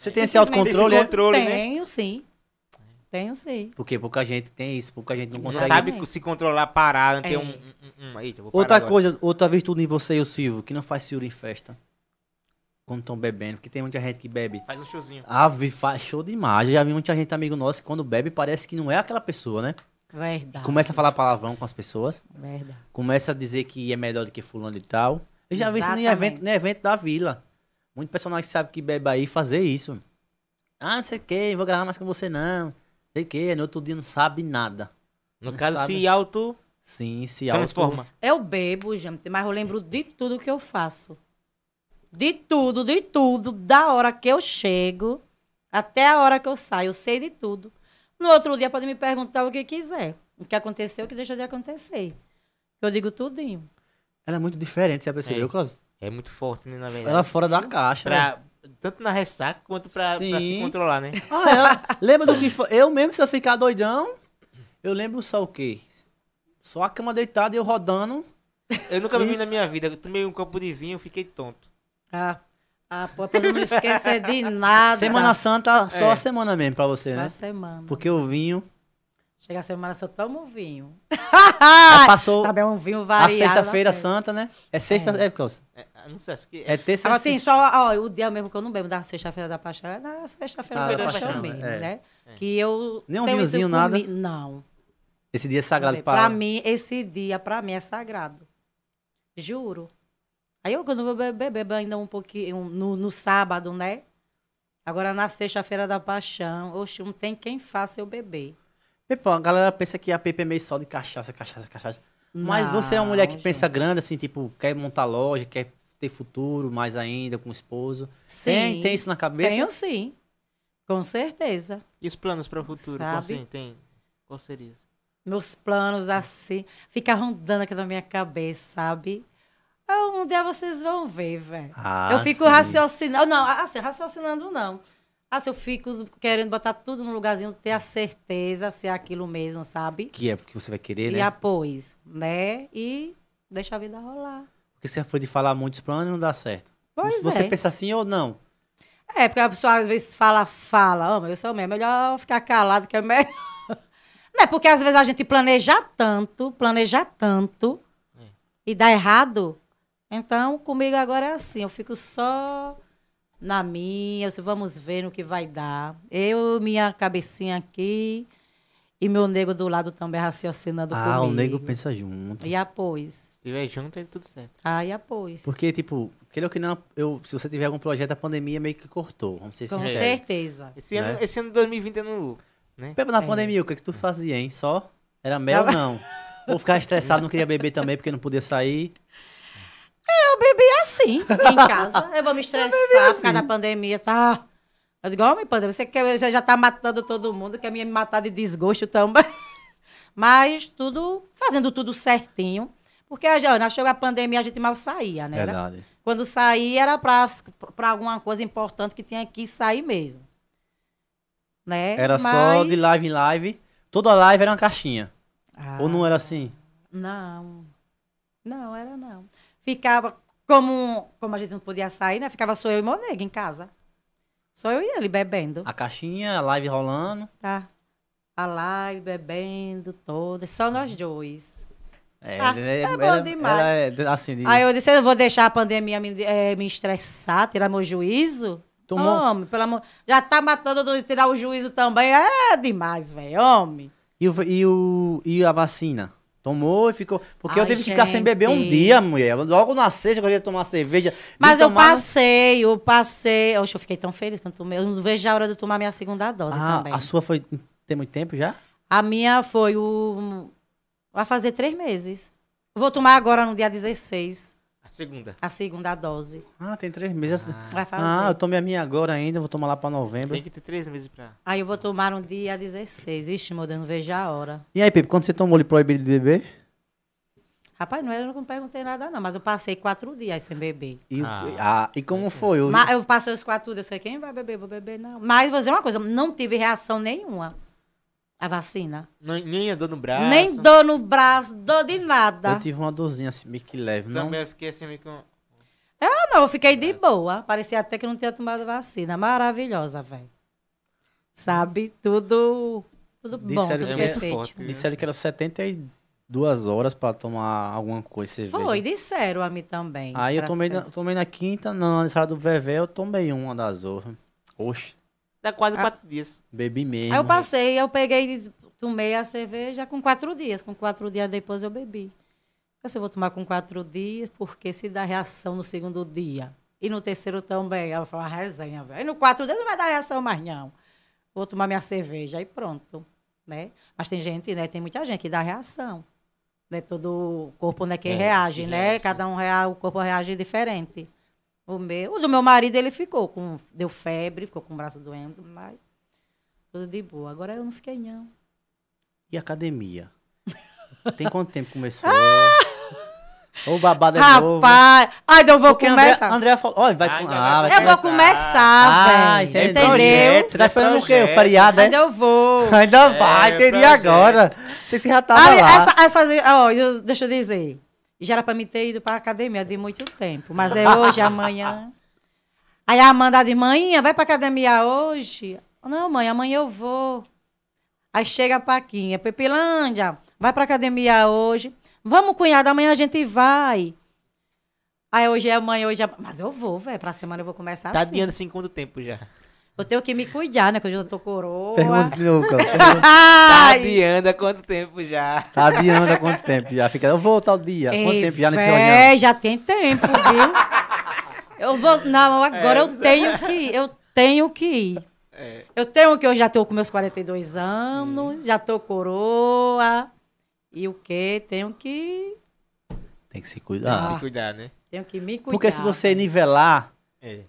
Você tem esse autocontrole, esse é? controle, né? Tenho, sim. Tenho, sim. Porque pouca gente tem isso, pouca gente não Não consegue. sabe se controlar, parar, não ter É. um, um, um- Eita, vou parar Outra agora. coisa, outra virtude em você e o Silvio, que não faz ciúme em festa. Quando estão bebendo, porque tem muita gente que bebe. Faz um showzinho. Ave, faz show demais. Eu já vi muita gente, amigo nosso, que quando bebe parece que não é aquela pessoa, né? Verdade. Começa a falar palavrão com as pessoas, Verdade. começa a dizer que é melhor do que fulano e tal. Eu já vi isso em Exatamente. evento, em evento da vila. Muito personagem que sabe que bebe aí fazer isso. Ah, não sei o que, vou gravar mais com você não. Não sei o que, no outro dia não sabe nada. No Não caso, sabe. se auto Sim, se auto... transforma. Eu bebo, gente, mas eu lembro de tudo que eu faço. De tudo, de tudo. Da hora que eu chego até a hora que eu saio. Eu sei de tudo. No outro dia pode me perguntar o que quiser. O que aconteceu, o que deixou de acontecer. Eu digo tudinho. Ela é muito diferente, você já percebeu, É. Cláudio? É muito forte, né, na verdade. Ela é fora da caixa. né? Pra, tanto na ressaca quanto pra, pra se controlar, né? Ah, ela, lembra do que foi? Eu mesmo, se eu ficar doidão, eu lembro só o quê? Só a cama deitada e eu rodando. Eu nunca bebi na minha vida. Eu tomei um copo de vinho e fiquei tonto. Ah, ah pô, pra eu não esquecer de nada. Semana Santa, só É. a semana mesmo pra você, Só né? a semana. Porque o vinho. Chega a semana, só tomo vinho. Ah, passou Também um vinho *laughs* a variado. sexta-feira ok. santa, né? É sexta. É, Cláudio? É, não sei, acho que é terça. Agora tem só, ó, o dia mesmo que eu não bebo da sexta-feira da paixão, é na sexta-feira Ah, da da paixão paixão, mesmo, é. né? Que eu. Nem um vinhozinho, nada? Não. Esse dia é sagrado pra para. mim, esse dia, pra mim, é sagrado. Juro. Aí eu, quando eu vou beber, bebo ainda um pouquinho no, no sábado, né? Agora na sexta-feira da paixão, oxe, não tem quem faça eu beber. Pepão, a galera pensa que a Pepe é meio só de cachaça, cachaça, cachaça. Mas Não, você é uma mulher que gente. pensa grande, assim, tipo, quer montar loja, quer ter futuro mais ainda com o esposo. Tem, Sim. tem isso na cabeça? Tenho sim. Com certeza. E os planos para o futuro? Sabe? assim, tem? Qual seria? meus planos assim, fica rondando aqui na minha cabeça, sabe? Ah, Um dia vocês vão ver, velho. Ah, eu fico sim. raciocinando. Não, assim, raciocinando não. Assim, eu fico querendo botar tudo no lugarzinho, ter a certeza se é aquilo mesmo, sabe? Que é porque você vai querer, E né? após, né? E deixa a vida rolar. Porque você foi de falar muitos planos e não dá certo. Pois você é. pensa assim ou não? É, porque a pessoa às vezes fala, fala, oh, mas eu sou mesmo, é melhor ficar calado que é melhor. *laughs* Não é porque às vezes a gente planeja tanto, planeja tanto e dá errado. Então, comigo agora é assim, eu fico só na minha, disse, vamos ver no que vai dar. Eu, minha cabecinha aqui e meu nego do lado também raciocinando ah, comigo. o nego pensa junto. E após. Se estiver junto, é tudo certo. Ah, e após. Porque, tipo, queira ou que não, eu, se você tiver algum projeto, a pandemia meio que cortou. Vamos ser Com sinceros. certeza. Esse ano, Né? esse ano de 2020 é no. Né? Na É. pandemia, o que, é que tu fazia, hein? Só? Era mel ou Tava- não? Ou ficar estressado, não queria beber também porque não podia sair. Eu bebi assim, em casa. Eu vou me estressar por causa da pandemia, tá? Eu digo, homem, pandemia, você, quer, você já tá matando todo mundo, quer me matar de desgosto também. *laughs* Mas tudo, fazendo tudo certinho. Porque a gente, ó, chegou a pandemia, a gente mal saía, né? Verdade. Quando saía era pra, pra alguma coisa importante que tinha que sair mesmo. Né? Era só Mas- de live em live. Toda live era uma caixinha. Ah. Ou não era assim? Não. Não, era não. Ficava, como, como a gente não podia sair, né? Ficava só eu e meu nego em casa. Só eu e ele bebendo, A caixinha, a live rolando. tá? A live, bebendo, toda. Só nós dois. É, Ah, é, é bom ela- demais. ela é de- assim, de, Aí eu disse, eu vou deixar a pandemia me, eh, me estressar, tirar meu juízo? Tomou- Homem, pelo amor... Já tá matando, do- tirar o juízo também. É demais, velho, homem. E, o, e, o, e a vacina? Tomou e ficou. Porque eu Ai, tive que ficar sem beber um dia, mulher. Logo na sexta, eu queria tomar cerveja. Mas eu tomar passei, eu passei. Oxe, eu fiquei tão feliz quando tomei. Eu não vejo a hora de eu tomar minha segunda dose Ah, também. a sua foi. Tem muito tempo já? A minha foi o. Vai fazer três meses. Eu Vou tomar agora no dia 16, A segunda. a segunda dose. Ah, tem três meses. Vai fazer. Ah, eu tomei a minha agora ainda, vou tomar lá pra novembro. Tem que ter três meses pra. Aí eu vou tomar no dia 16. Ixi, meu Deus, não vejo a hora. E aí, Pepe, quando você tomou ele proibido de beber? Rapaz, não, eu não perguntei nada, não, mas eu passei quatro dias sem beber. E, o- Ah. ah, e como foi? Eu- Mas eu passei os quatro dias, eu sei quem vai beber, vou beber, não. Mas vou dizer uma coisa, não tive reação nenhuma. A vacina. Nem, nem andou no braço. Nem dor no braço, dor de nada. Eu tive uma dorzinha assim, meio que leve. Não, Também eu fiquei assim meio com. Ah, não, eu fiquei de boa. Parecia até que não tinha tomado vacina. Maravilhosa, velho. Sabe? Tudo, tudo bom, tudo que é perfeito. forte. disseram que era 72 horas pra tomar alguma coisa, cerveja. Foi, disseram a mim também. Aí eu tomei a na, tomei na quinta, no aniversário do Vevé, eu tomei uma das outras. Oxe, Dá quase Ah. quatro dias. bebi mesmo. Aí eu passei, eu peguei, e tomei a cerveja com quatro dias. Com quatro dias depois eu bebi. Eu disse, eu vou tomar com quatro dias, porque se dá reação no segundo dia. E no terceiro também. Falei, uma resenha, velho. E no quatro dias não vai dar reação mais, não. Vou tomar minha cerveja e pronto. Né? Mas tem gente, né? Tem muita gente que dá reação. Né? Todo o corpo né, que É, reage, que né? reage. Cada um rea, o corpo reage diferente. O meu, o do meu marido, ele ficou com. Deu febre, ficou com o braço doendo, mas tudo de boa. Agora eu não fiquei, não. E academia? *laughs* Tem quanto tempo começou? Ah! Ou o babado é novo? Rapaz, ai, eu vou Porque André, começar. André falou, olha, vai, vai- ah, vai vai eu vou começar. Ah. Entendeu? Projeto. Você tá esperando o quê? O feriado, é? Ainda eu vou. Ainda vai, É, teria projeto. agora. Você se já tava Ali, lá. essa, essas, ó, deixa eu dizer. Já era pra mim ter ido pra academia de muito tempo. Mas é hoje, amanhã. Aí a Amanda de manhã, vai pra academia hoje? Não, mãe, amanhã eu vou. Aí chega a Paquinha, Pepilândia, vai pra academia hoje. Vamos, cunhada, amanhã a gente vai. Aí hoje é amanhã, hoje é... Mas eu vou, velho. Pra semana eu vou começar Tá assim. adiando assim quanto tempo já? Eu tenho que me cuidar, né? Que eu já tô coroa. Pergunta de novo, cara. *laughs* Tá adiando há quanto tempo já? Tá adiando há quanto tempo já? Fica, eu vou tal dia. Quanto Ei, tempo já nesse reunião? já tem tempo, viu? eu vou. Não, agora eu tenho que ir. Eu tenho que ir. É. Eu tenho que eu já tô com meus 42 anos, já tô coroa. E o quê? Tenho que. Tem que se Tem que cuidar. se cuidar, né? Tenho que me cuidar. Porque se você nivelar, É.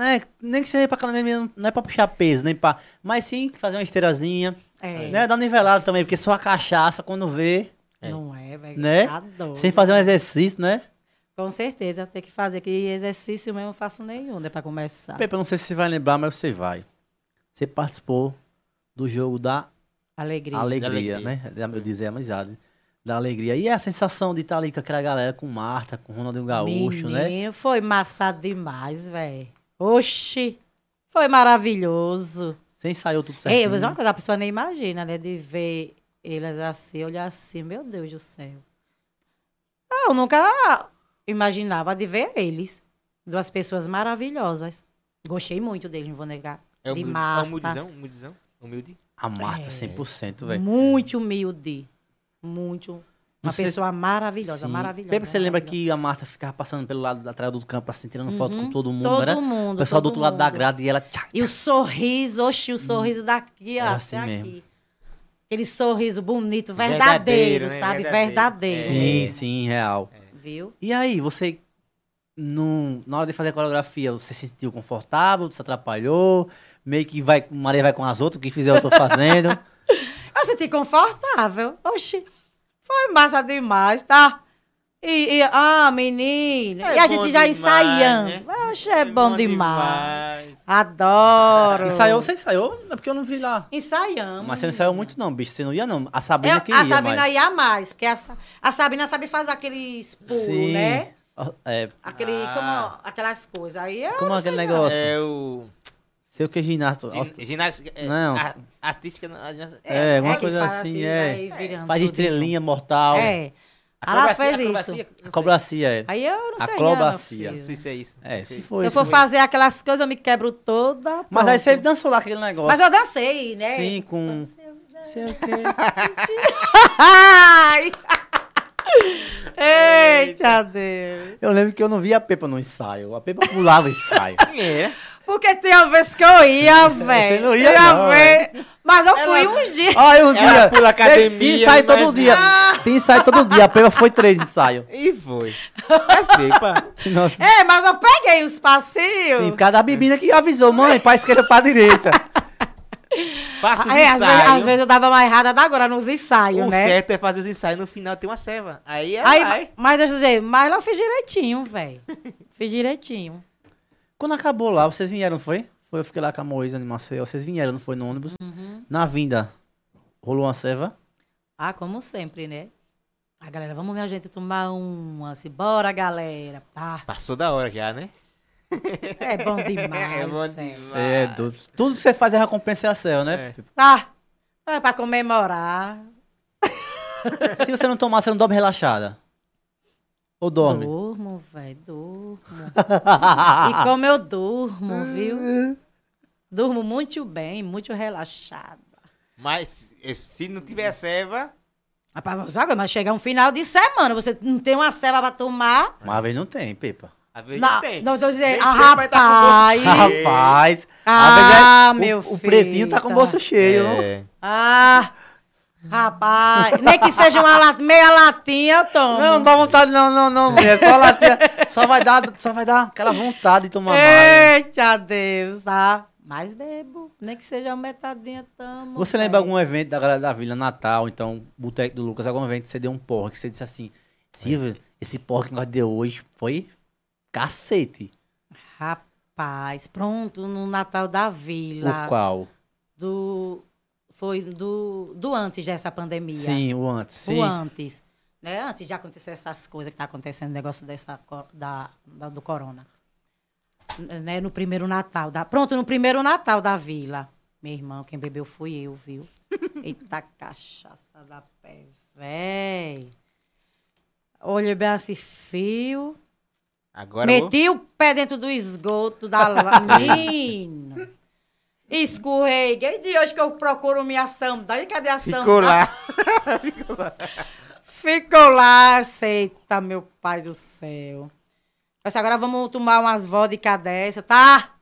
né, nem que seja pra academia, não é pra puxar peso, nem pra. Mas sim fazer uma esteirazinha. É, Né? Dar uma nivelada também, porque só a cachaça, quando vê, não é, velho. Né? Tá sem fazer um exercício, né? Com certeza, tem que fazer. Que exercício mesmo eu não faço nenhum, né? Pra começar. Pepe, eu não sei se você vai lembrar, mas você vai. você participou do jogo da Alegria. alegria, alegria. né? Eu dizer amizade. Da alegria. E a sensação de estar ali com aquela galera, com Marta, com Ronaldinho Gaúcho, né? Menino, foi maçado demais, velho. Oxi, foi maravilhoso. Você ensaiou tudo certo. Ei, eu vou dizer uma coisa, a pessoa nem imagina, né? De ver eles assim, olhar assim, meu Deus do céu. Ah, Eu nunca imaginava de ver eles. Duas pessoas maravilhosas. Gostei muito deles, não vou negar. É de humilde, é Marta. humildizão, humildizão, humilde. A Marta, É. 100%, velho. Muito humilde. Muito. Uma se- pessoa maravilhosa, Sim. maravilhosa. Pepe, você lembra maravilhosa. que a Marta ficava passando pelo lado atrás do campo, assim, tirando foto com Uhum. todo mundo, Todo né? mundo, O pessoal do outro lado da mundo. grade e ela... Tchá, E o sorriso, oxi, o sorriso daqui, ó, Era até assim aqui. mesmo. Aquele sorriso bonito, Verdadeiro, verdadeiro, né? sabe? Verdadeiro. Verdadeiro. Sim, mesmo. sim, real. Viu? E aí, você, no, na hora de fazer a coreografia, você se sentiu confortável, se atrapalhou? Meio que vai, Maria vai com as outras, o que fizer eu tô fazendo. *laughs* Eu senti confortável. Oxi, foi massa demais, tá? E, e- ah, menina. É e a bom gente já demais, ensaiando. né? Oxe, é, bom, demais. demais. Adoro. ensaiou, você ensaiou? É porque eu não vi lá. Ensaiamos. Mas você não ensaiou muito não, bicho. Você não ia não. A Sabrina Eu- que a ia, Sabrina mas... ia mais, porque a, a Sabrina sabe fazer aqueles pulos, Sim. né? É, Aquele, Ah. como, aquelas coisas. Aí eu como não aquele sei não. negócio. É o... Sei o que é ginasta. gin- Ginástica... é, Não. a- Artística... não, a- É, alguma que coisa assim, vai é. Faz estrelinha mortal. É. Ela fez isso. acrobacia, é. Aí eu não sei Acrobacia. não, Não sei se é isso. É, se for Se eu for mesmo. fazer aquelas coisas, eu me quebro toda. Mas aí pronto. você dançou lá aquele negócio. Mas eu dancei, né? Sim, com... Sei o quê. Ai! *laughs* Eita Deus! Eu lembro que eu não via a Pepa no ensaio. A Pepa pulava o ensaio. *laughs* É. Porque tem uma vez que eu ia, *laughs* velho. não ia Eu não, ver. Mas eu fui uns dias. Olha, um Ela dia. pula academia, Tem ensaio todo mas- dia. Tem ensaio todo dia. A Pepa foi três ensaios. E foi. Assim, pá. Nossa. É, mas eu peguei uns passinhos. Sim, por causa da bebida que avisou, mãe, pra esquerda pra direita. Faça os É, às, vezes, ensaios. às vezes eu dava mais errada da agora nos ensaios, O né? certo é fazer os ensaios no final tem uma serva. Aí é Aí, vai. mas deixa eu dizer, mas eu fiz direitinho, velho. *laughs* Fiz direitinho. Quando acabou lá, vocês vieram, foi? Foi, eu fiquei lá com a Moisa em Maceió. Vocês vieram, não foi no ônibus? Uhum. Na vinda, rolou uma serva? Ah, como sempre, né? A galera, vamos ver a gente tomar uma. Assim, bora, galera. Tá. Passou da hora já, né? *laughs* *laughs* É bom demais. É bom. Você é doido. Tudo que você faz é recompensa é a céu, né? É. Tá. É pra comemorar. *laughs* Se você não tomar, você não dorme relaxada. Ou dorme? Durmo, velho, *laughs* durmo. e como eu durmo, viu? Durmo muito bem, muito relaxada. Mas eh, se não tiver serva, Rapaz, sabe, mas chega um final de semana, você não tem uma ceva pra tomar. Mas às vezes não tem, Pepa. às vezes Não, não tem. não, tô dizendo, ah, tá o rapaz. cheio. Rapaz, Ah, é- meu o, o filho, pretinho tá com o tá. bolso cheio. não? É. Ah, rapaz, nem que seja uma meia latinha, eu tomo. Não, não dá vontade, não, não, não, mulher. Só latinha. Só vai dar, só vai dar aquela vontade de tomar mais. Eita Deus, tá? Mas bebo, nem que seja uma metadinha, tamo. Você velho. lembra algum evento da galera da Vila Natal, então, Boteco do Lucas, algum evento que você deu um porra, que você disse assim, Silvio, esse porra que nós deu hoje foi cacete. Rapaz, pronto, no Natal da Vila. O qual? Do, foi do, do antes dessa pandemia. Sim, o antes. Sim. O antes. Né? Antes de acontecer essas coisas que tá acontecendo, negócio dessa, da, da- do corona. Né? No primeiro Natal. Da, pronto, no primeiro Natal da vila. Meu irmão, quem bebeu fui eu, viu? *laughs* Eita cachaça da pé, véi. Olhei bem assim, fio. Agora eu vou- Meti o pé dentro do esgoto da *laughs* menino. Escorreguei. De hoje que eu procuro minha sandália. Cadê a sandália? *laughs* ficou lá. Ficou lá. Aceita, meu pai do céu. Mas agora vamos tomar umas vodka dessa, tá?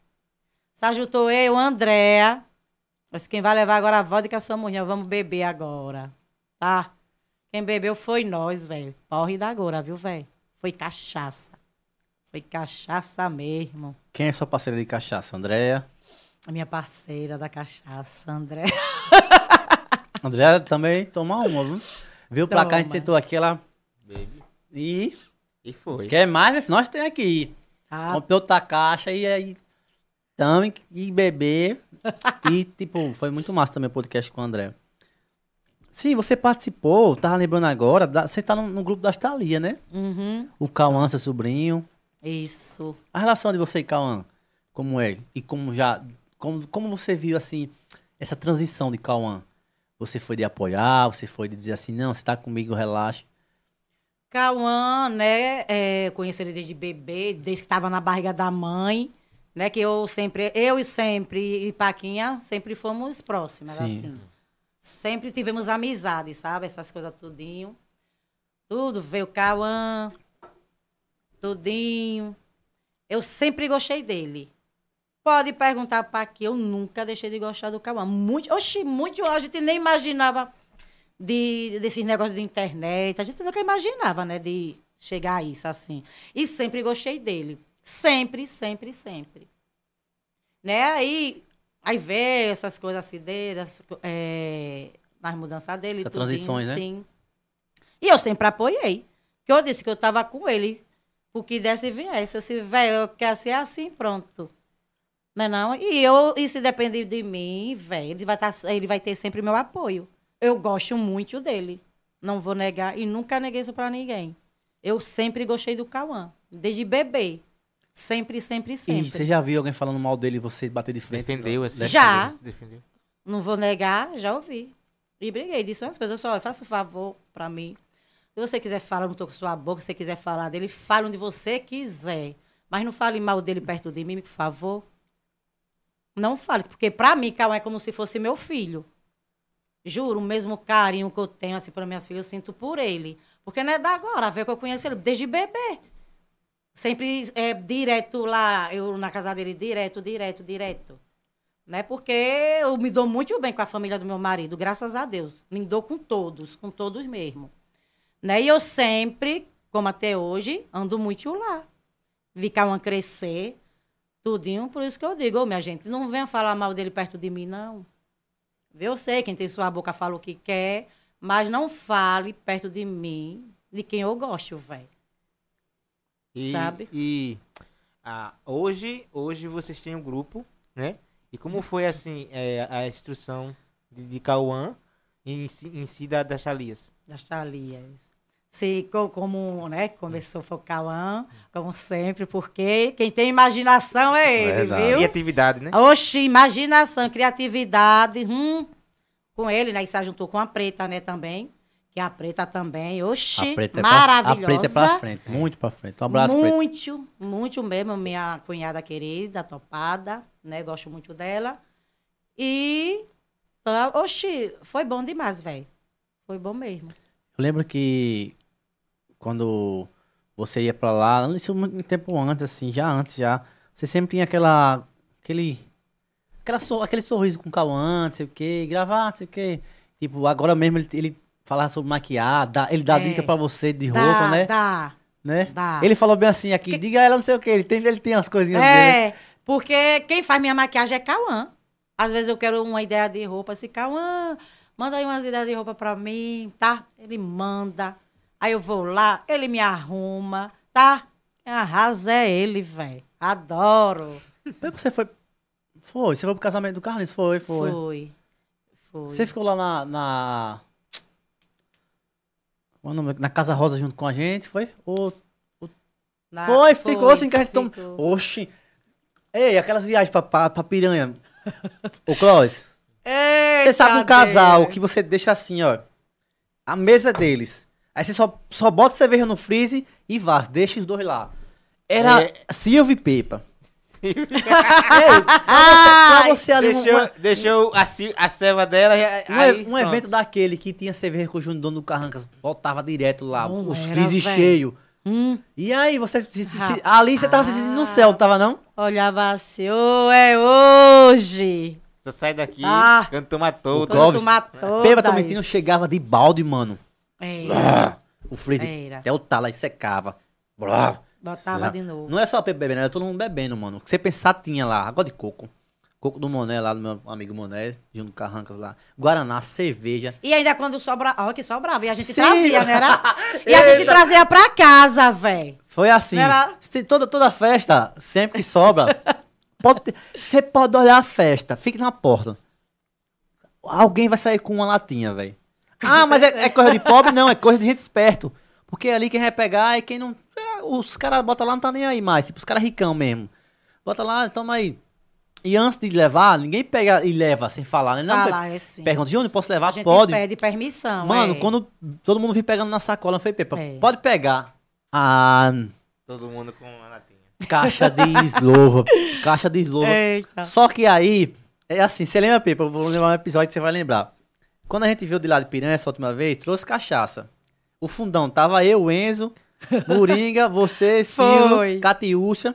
Se ajudou eu, Andréa. Mas quem vai levar agora a vodka é a sua mulher. Vamos beber agora, tá? Quem bebeu foi nós, velho. Porre da agora, viu, velho? Foi cachaça. Foi cachaça mesmo. Quem é sua parceira de cachaça? Andréia? A minha parceira da cachaça, André. *laughs* Andréia também toma uma, viu? Viu pra cá, a gente sentou aqui, ela... Baby. E... E foi. Se quer mais, meu filho, nós temos aqui. Ah, Comprei outra caixa e aí... Tamo e beber. E, tipo, foi muito massa também o podcast com o André. Sim, você participou, tava lembrando agora, da- você tá no, no grupo das Thalia, né? Uhum. O Cauã, seu sobrinho. Isso. A relação de você e Cauã, como é? E como já. Como, como você viu, assim, essa transição de Cauã? Você foi de apoiar, você foi de dizer assim, não, você tá comigo, relaxa. Cauã, né, é, eu conheci ele desde bebê, desde que estava na barriga da mãe, né, que eu sempre, eu e sempre, e Paquinha, sempre fomos próximas, Sim. assim. Sempre tivemos amizade, sabe, essas coisas tudinho. Tudo, veio Cauã, tudinho. Eu sempre gostei dele. Pode perguntar para que eu nunca deixei de gostar do Cauã. Muito, oxi, muito, a gente nem imaginava de, desses negócios de internet. A gente nunca imaginava, né, de chegar a isso assim. E sempre gostei dele. Sempre, sempre, sempre. Né? Aí, aí veio essas coisas assim dele, as, é, nas mudanças dele. Essas transições, né? Sim. E eu sempre apoiei. Que eu disse que eu estava com ele. O que desse viesse. Eu disse, velho, eu quero ser assim, pronto. Não é não? E, eu, e se depender de mim, velho, ele, vai tá, ele vai ter sempre meu apoio. Eu gosto muito dele. Não vou negar. E nunca neguei isso pra ninguém. Eu sempre gostei do Cauã. Desde bebê. Sempre, sempre, E sempre. você já viu alguém falando mal dele e você bater de frente? Defendeu, assim. Já. se defendeu. Não vou negar, já ouvi. E briguei, disse umas coisas. Eu só, faça um favor pra mim. Se você quiser falar, eu não tô com sua boca. Se você quiser falar dele, fale onde você quiser. Mas não fale mal dele perto de mim, por favor. Não fale, porque pra mim, Cauã é como se fosse meu filho. Juro, o mesmo carinho que eu tenho assim para minhas filhas, eu sinto por ele. Porque não é da agora, vê que eu conheço ele desde bebê. Sempre é direto lá, eu na casa dele, direto, direto, direto. Né? Porque eu me dou muito bem com a família do meu marido, graças a Deus. Me dou com todos, com todos mesmo. Né? E eu sempre, como até hoje, ando muito lá. Vi Cauã crescer, tudinho, por isso que eu digo, ô, minha gente, não venha falar mal dele perto de mim, não. Eu sei, quem tem sua boca fala o que quer, mas não fale perto de mim de quem eu gosto, velho. Sabe? E ah, hoje, hoje vocês têm um grupo, né? E como foi assim é, a instrução de, de Cauã em, si- em si da, das Chalias? das Thalias. Se, co- como né, começou foi o Cauã, como sempre, porque quem tem imaginação é ele, Verdade. viu? Criatividade, né? Oxi, imaginação, criatividade, hum, com ele, né? E se juntou com a Preta, né, também. Que a Preta também, oxi, A preta, é pra, maravilhosa. a preta é pra frente, muito pra frente. Um abraço, preta. muito, muito mesmo, minha cunhada querida, topada, né? Gosto muito dela. E, oxi, foi bom demais, velho. Foi bom mesmo. Eu lembro que quando você ia pra lá, isso muito tempo antes, assim, já antes, já, você sempre tinha aquela, aquele, aquela aquele sorriso com o Cauã, não sei o quê, gravar, não sei o quê. Tipo, agora mesmo ele, ele falava sobre maquiar, dá- ele dá É. dica pra você de Dá, roupa, né? Dá. né? dá. Ele falou bem assim aqui, diga a ela não sei o quê, ele tem, ele tem as coisinhas dele. É, porque quem faz minha maquiagem é Cauã. Às vezes eu quero uma ideia de roupa, assim, Cauã, manda aí umas ideias de roupa pra mim, tá? Ele manda. Aí eu vou lá, ele me arruma, tá? Quem arrasa é ele, velho. Adoro. Você foi, foi, você foi pro casamento do Carlinhos, foi, foi. Foi. Foi. Você ficou lá na. Na, é na Casa Rosa junto com a gente, foi? Ou... Na- foi, ficou assim que a gente tomou. Oxi! Ei, aquelas viagens pra, pra, pra piranha. Ô, Clóvis, *laughs* você sabe um casal que você deixa assim, ó. A mesa deles. Aí você só, só bota cerveja no freezer e vá, deixa os dois lá. Era É. Silvio e Pepa. *laughs* Ei, pra, você, pra você ali, um- Deixou, uma- deixou a, a ceva dela e Um, aí, um pronto. evento daquele que tinha cerveja com o Júnior Dono do Carrancas, botava direto lá, Não os véi. cheios. Hum, E aí, você se- se- ali você tava se sentindo no céu, tava não? olhava assim, ô, é hoje. Você sai daqui, Ah. quando toma todo. Clóvis, Quando tu matou. Peba Tomentino chegava de balde, mano. Era. O freezer, Era. até o talo aí secava. Blá. Botava de novo. Não é só bebendo, era todo mundo bebendo, mano. O que você pensar tinha lá, água de coco. Coco do Moné, lá do meu amigo Moné, junto com Carrancas lá. Guaraná, cerveja. E ainda quando sobra, ó, que sobrava. E a gente Sim. trazia, né? Era? *laughs* E a gente trazia pra casa, velho. Foi assim. Era? Toda, toda festa, sempre que sobra, *laughs* Pode ter- Você pode olhar a festa, fique na porta. Alguém vai sair com uma latinha, velho. Ah, *laughs* mas é, é coisa de pobre? Não, é coisa de gente esperto. Porque ali quem vai pegar é quem não. é, os caras botam lá não tá nem aí mais. Tipo, os caras ricão mesmo. Bota lá, toma aí. E antes de levar, ninguém pega e leva sem falar, né? Não, Falar, é sim. Pergunta, Júnior, posso levar? A gente Pode. pede permissão. Mano, é. quando todo mundo vir pegando na sacola, não foi Pepa. É. Pode pegar. Ah, Todo mundo com a latinha. caixa de eslova. caixa de eslova. Eita. Só que aí, é assim, você lembra, Pepa? Eu vou lembrar um episódio que você vai lembrar. Quando a gente viu de lá de Piranha essa última vez, trouxe cachaça. O fundão tava eu, Enzo, Moringa, *laughs* você, Silvio, Foi. Catiúcia.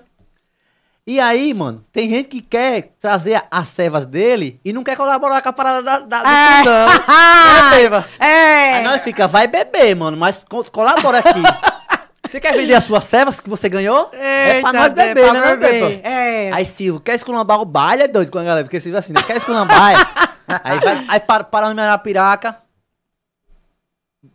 E aí, mano, tem gente que quer trazer as cevas dele e não quer colaborar com a parada da, da, do É. fundão. *laughs* né, Pepa? É. Aí nós fica, vai beber, mano, mas co- colabora aqui. *laughs* Você quer vender as suas cevas que você ganhou? é pra Eita, nós é beber, pra né, né, beber. Pepa? É. Aí Silvio, quer esculambar o baile? É doido com a galera, porque Silvio é assim, né? Quer esculambar? É. aí vai, aí para, para no Arapiraca.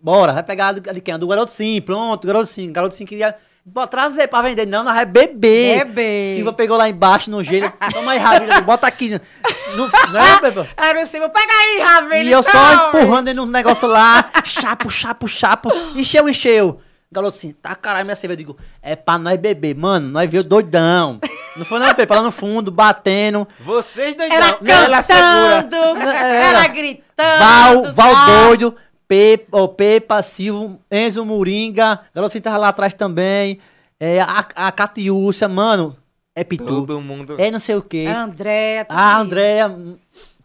Bora, vai pegar do- de quem? Do garoto sim, pronto, garoto sim. Garoto sim queria Bora trazer pra vender. Não, nós vai beber. Beber. Silva pegou lá embaixo no gelo. Toma aí, Ravila, bota aqui. No, não é, Pepa? *laughs* Era o Silvio, pega aí, Ravena. E eu só então, empurrando ele no negócio lá, chapo, chapo, chapo. Encheu, encheu. Galoto assim, tá caralho, minha cerveja. Eu digo, é pra nós beber, mano. Nós veio doidão. Não foi não, Pepa, lá no fundo, batendo. Vocês dois Era não, ela segura. cantando, Era. era gritando. Val, Val tá? doido, Pepa, oh, Pepa, Silvio, Enzo Moringa. Assim tava lá atrás também. É, a, a Catiúcia, mano. É Pitu. Todo mundo. É não sei o quê. André. Ah, Andréia.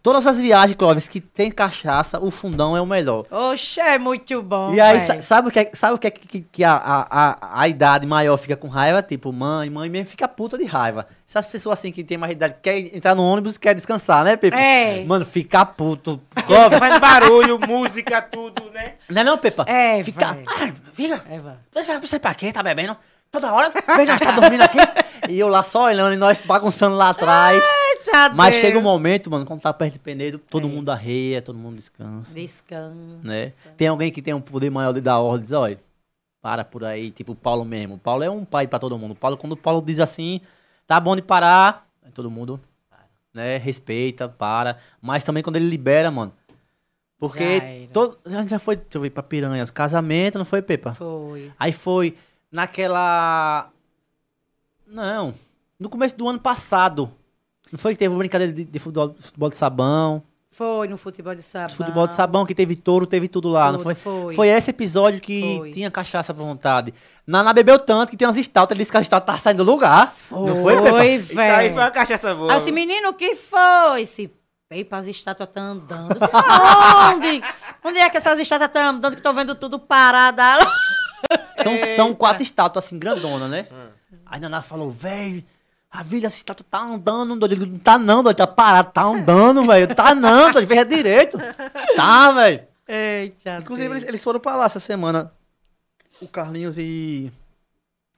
Todas as viagens, Clóvis, que tem cachaça, o fundão é o melhor. Oxe, é muito bom. E aí, véi. sabe o que é, sabe o que, é que, que a, a, a, a idade maior fica com raiva? Tipo, mãe, mãe mesmo fica puta de raiva. Essas pessoas assim que tem mais idade, que quer entrar no ônibus e quer descansar, né, Pepa? É. Mano, fica puto. *laughs* Clóvis, Faz barulho, música, tudo, né? não é não, Pepa? É, Fica, véi. ah, fica, É, vai. você, pra quê? Tá bebendo? Toda hora? Veja, tá dormindo aqui? e eu lá só olhando e nós bagunçando lá atrás. Eita Mas Deus. chega um momento, mano, quando tá perto de Penedo, todo É. mundo arreia, todo mundo descansa. Descansa. né? Tem alguém que tem um poder maior de dar ordem, diz, olha, para por aí, tipo o Paulo mesmo. O Paulo é um pai pra todo mundo. O Paulo, quando o Paulo diz assim, tá bom de parar, todo mundo, né, respeita, para. Mas também quando ele libera, mano. Porque Já era. todo, a gente já foi, deixa eu ver, pra Piranhas, casamento, não foi, Pepa? Foi. Aí foi naquela... Não, no começo do ano passado. Não foi que teve uma brincadeira de, de futebol, futebol de sabão? Foi no futebol de sabão. Futebol de sabão, que teve touro, teve tudo lá, não Tudo, foi? foi. Foi esse episódio que Foi. tinha cachaça pra vontade. Na, na bebeu tanto que tem umas estátuas, ele disse que a estátua tá saindo do lugar. Não foi, Pepa? Foi, Isso aí foi uma velho. cachaça boa. Aí eu disse, menino, o que foi? Esse Pepa, as estátuas estão andando. Disse, Aonde? Onde é que essas estátuas estão andando que tô vendo tudo parado? São, são quatro estátuas assim, grandona, né? Aí Naná falou, velho, a vilha, essa estátua tá andando. Eu digo, não tá não, doido, tá parado, tá andando, velho. Tá não, doido, veja direito. Tá, velho. Eita. Inclusive, eles, eles foram pra lá essa semana. O Carlinhos e,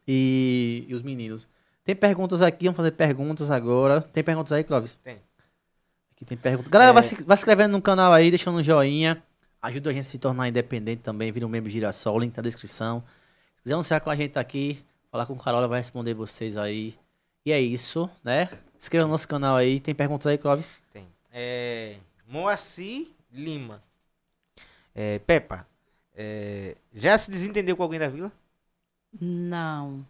e. e os meninos. Tem perguntas aqui, vamos fazer perguntas agora. Tem perguntas aí, Clóvis? Tem. Aqui tem perguntas. Galera, É. vai, se, vai se inscrevendo no canal aí, deixando um joinha. Ajuda a gente a se tornar independente também. Vira um membro Girassol, link na descrição. Se quiser anunciar com a gente aqui, falar com o Carola, vai responder vocês aí. E é isso, né? Se inscreva no nosso canal aí. Tem perguntas aí, Clóvis? Tem. É, Moacir Lima. É, Pepa, é, já se desentendeu com alguém da vila? Não.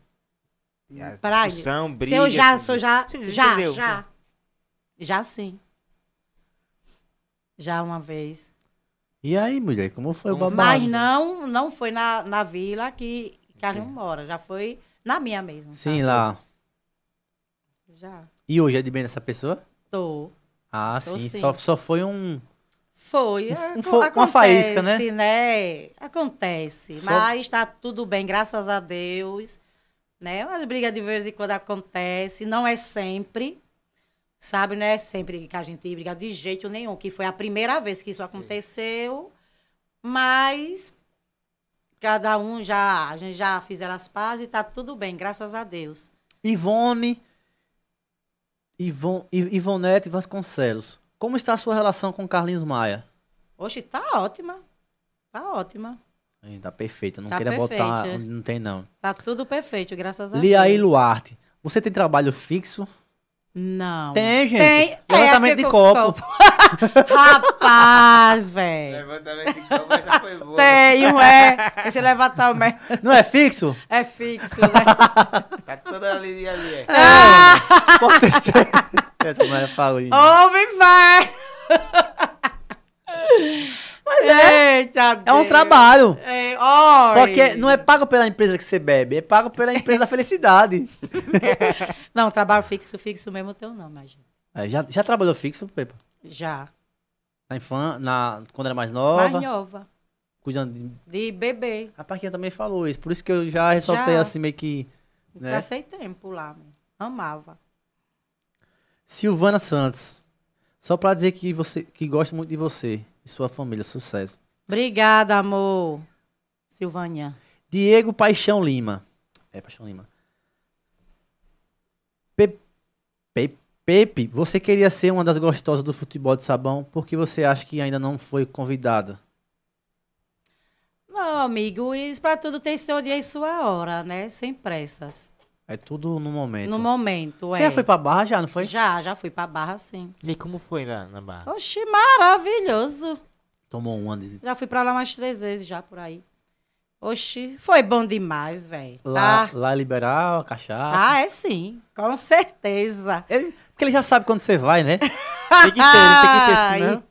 A Pra- discussão, Se briga... eu já, se eu já, Se já, desentendeu. já. Já sim. Já uma vez. E aí, mulher, como foi o Como- babado? Mas não, não foi na, na vila que Carlinhos mora. Já foi na minha mesmo. Sim, tá? lá. Já. E hoje é de bem dessa pessoa? Tô. Ah, Tô sim. sim. Só, só foi um. Foi. Um fo- uma acontece, faísca, né? né? Acontece. Só- Mas tá tudo bem, graças a Deus. Né? Umas brigas de vez em quando acontece. Não é sempre. Sabe, não é sempre que a gente briga de jeito nenhum. Que foi a primeira vez que isso aconteceu. Mas cada um já, a gente já fizeram as pazes e tá tudo bem, graças a Deus. Ivone. Ivon, Ivonete Vasconcelos. Como está a sua relação com Carlinhos Maia? Oxe, tá ótima. Tá ótima. Ih, Tá perfeita, não Tá queira botar perfeita. onde não tem não. Tá tudo perfeito, graças a Liaí Deus. Luarte. Você tem trabalho fixo? Não. Tem, gente. Tem. Levantamento é, de porque copo. *laughs* Rapaz, velho. Levantamento de copo, essa foi boa. Tenho, é. Esse levantamento Não é fixo? é fixo, né? *laughs* Tá toda ali, ali, é. Pode ter certeza. Essa não é Paulinho. Ouve, vai. Mas é. Eita, É um Deus. trabalho. É, oi. Só que é- não é pago pela empresa que você bebe, é pago pela empresa da felicidade. *laughs* Não, trabalho fixo, fixo mesmo teu não, gente. É, já, já trabalhou fixo, Pepa? Já. Na infância, na, quando era mais nova, Mais nova. cuidando de... De bebê. A Paquinha também falou isso, por isso que eu já ressaltei Já. assim meio que... Né? Passei tempo lá, amava. Silvana Santos. Só pra dizer que você que gosta muito de você e sua família. Sucesso. Obrigada, amor. Silvânia. Diego Paixão Lima. É, Paixão Lima. Pe- Pe- Pepe, você queria ser uma das gostosas do futebol de sabão, por que você acha que ainda não foi convidada? Não, amigo, isso pra tudo tem seu dia e sua hora, né? Sem pressas. É tudo no momento. No momento, Você é. já foi pra Barra já, não foi? Já, já fui pra Barra, sim. E como foi na, na barra? Oxi, maravilhoso. Tomou um ano de... Já fui pra lá mais três vezes já por aí. Oxi, foi bom demais, velho. Lá, Ah, lá é liberal, cachaça. ah, é sim, com certeza. Ele- porque ele já sabe quando você vai, né? *laughs* Tem que ter, tem que ter, senão...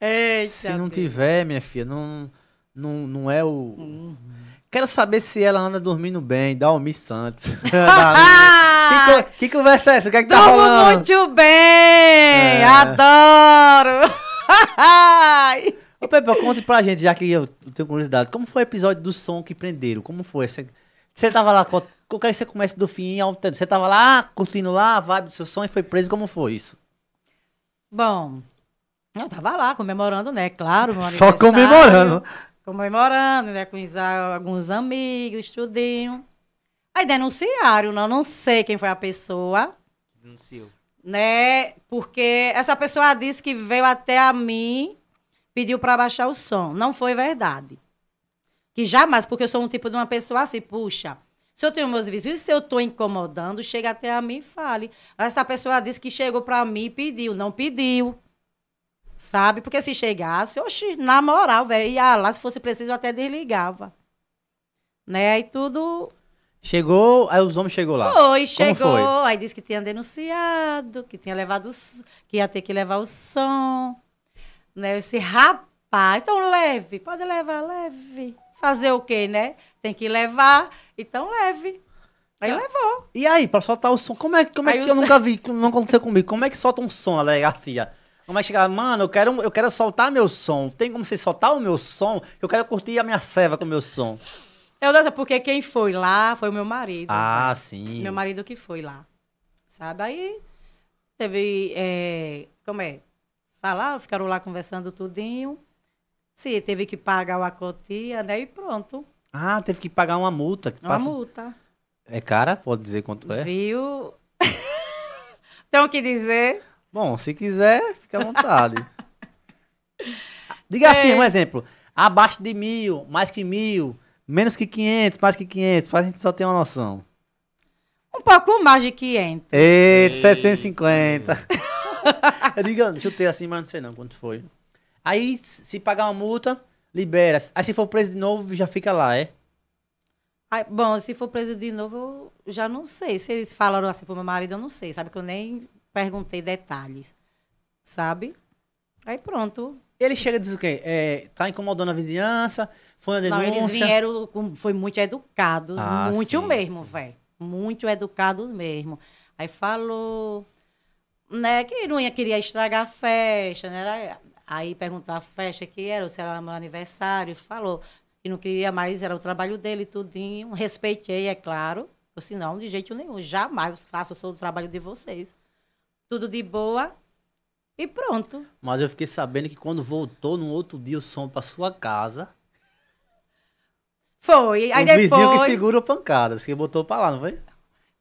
Eita, Se não Deus. tiver, minha filha, não, não, não é o... Uhum. Quero saber se ela anda dormindo bem, Dalmi Santos. *laughs* *laughs* que, que conversa é essa? O que é que tá Durmo rolando? muito bem! É. Adoro! Ô, Pepe, conte pra gente, já que eu tenho curiosidade. Como foi o episódio do som que prenderam? Como foi? Você, você tava lá, eu quero que você comece do fim tempo. Você tava lá, curtindo lá a vibe do seu som e foi preso. Como foi isso? Bom, eu tava lá comemorando, né? Claro, meu Só comemorando. Comemorando, né? Com alguns amigos, tudinho. Aí denunciaram, não, não sei quem foi a pessoa, Anunciou. né? Porque essa pessoa disse que veio até a mim, pediu pra baixar o som. Não foi verdade. Que jamais, porque eu sou um tipo de uma pessoa assim, puxa, se eu tenho meus vizinhos, se eu tô incomodando, chega até a mim e fale. Essa pessoa disse que chegou pra mim e pediu, não pediu. Sabe? Porque se chegasse, oxi, na moral, velho, ia lá, se fosse preciso, eu até desligava. Né? Aí tudo Chegou, aí os homens chegou lá. foi, chegou. foi? Aí disse que tinha denunciado, que tinha levado, que ia ter que levar o som. Né? Eu disse, rapaz, então leve, pode levar, leve. Fazer o quê, né? Tem que levar, então leve. Aí Ah. levou. E aí, pra soltar o som, como é, como é Aí que eu som- nunca vi, não aconteceu comigo, como é que solta um som na delegacia? Como é que chega, mano, eu quero, eu quero soltar meu som, tem como você soltar o meu som? Eu quero curtir a minha serva com o meu som. Eu não sei porque quem foi lá foi o meu marido. Ah, velho. sim. Meu marido que foi lá. Sabe? Aí teve. é, como é? Falar, ficaram lá conversando tudinho. Se teve que pagar uma cotia, né? E pronto. Ah, teve que pagar uma multa. Uma passa- multa. É cara? Pode dizer quanto é? Viu? *laughs* Tenho que dizer. Bom, se quiser, fica à vontade. *laughs* Diga assim, É. um exemplo. Abaixo de mil, mais que mil, menos que 500, mais que 500, pra gente só ter uma noção. Um pouco mais de 500. Eita, Ei. 750. *laughs* eu digo, ter assim, mas não sei não quanto foi. Aí, se pagar uma multa, libera. Aí se for preso de novo, já fica lá, é? Aí, bom, se for preso de novo, eu já não sei. Se eles falaram assim pro meu marido, eu não sei. Sabe que eu nem perguntei detalhes. Sabe? Aí pronto. Ele chega e diz o quê? É, tá incomodando a vizinhança, foi uma Não, denúncia. eles vieram, com, foi muito educados, Ah, muito sim, mesmo, velho. Muito educados mesmo. Aí falou, né, que não ia, queria estragar a festa, né? Aí perguntou a festa que era, ou se era meu aniversário, falou que não queria mais, era o trabalho dele, tudinho. Respeitei, é claro. Ou se não, de jeito nenhum, jamais faço o trabalho de vocês. Tudo de boa e pronto. Mas eu fiquei sabendo que quando voltou no outro dia o som pra sua casa, Foi. Aí o depois. vizinho que segura a pancada, que botou pra lá, não foi?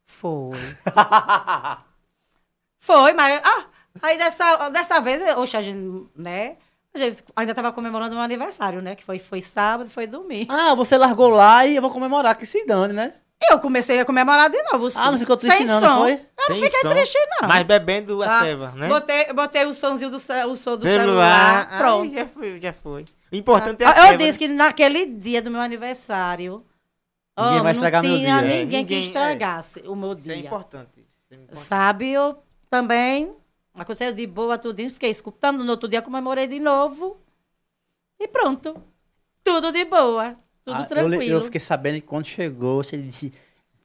Foi. *laughs* Foi, mas. Ah, aí dessa, dessa vez, oxe, a gente, né? A gente ainda tava comemorando meu aniversário, né? Que foi, foi sábado, foi domingo. Ah, você largou lá e eu vou comemorar, que se dane, né? Eu comecei a comemorar de novo. sim. Ah, não ficou triste Sem não, som. não foi? Eu não Sem fiquei som, triste, não. Mas bebendo a Tá? ceva, né? Botei, botei o somzinho do, o som do Celular. celular. Ai, Pronto. já foi, já foi. O importante é a eu ceva, disse né? que naquele dia do meu aniversário. Ninguém ó, vai estragar não meu tinha dia. ninguém, Ninguém, que é. estragasse o meu Isso é dia. importante. Isso é importante. Sabe, eu também aconteceu de boa tudo isso, fiquei escutando, no outro dia comemorei de novo. E pronto. Tudo de boa, tudo Ah, eu, tranquilo. le- eu fiquei sabendo que quando chegou, ele disse,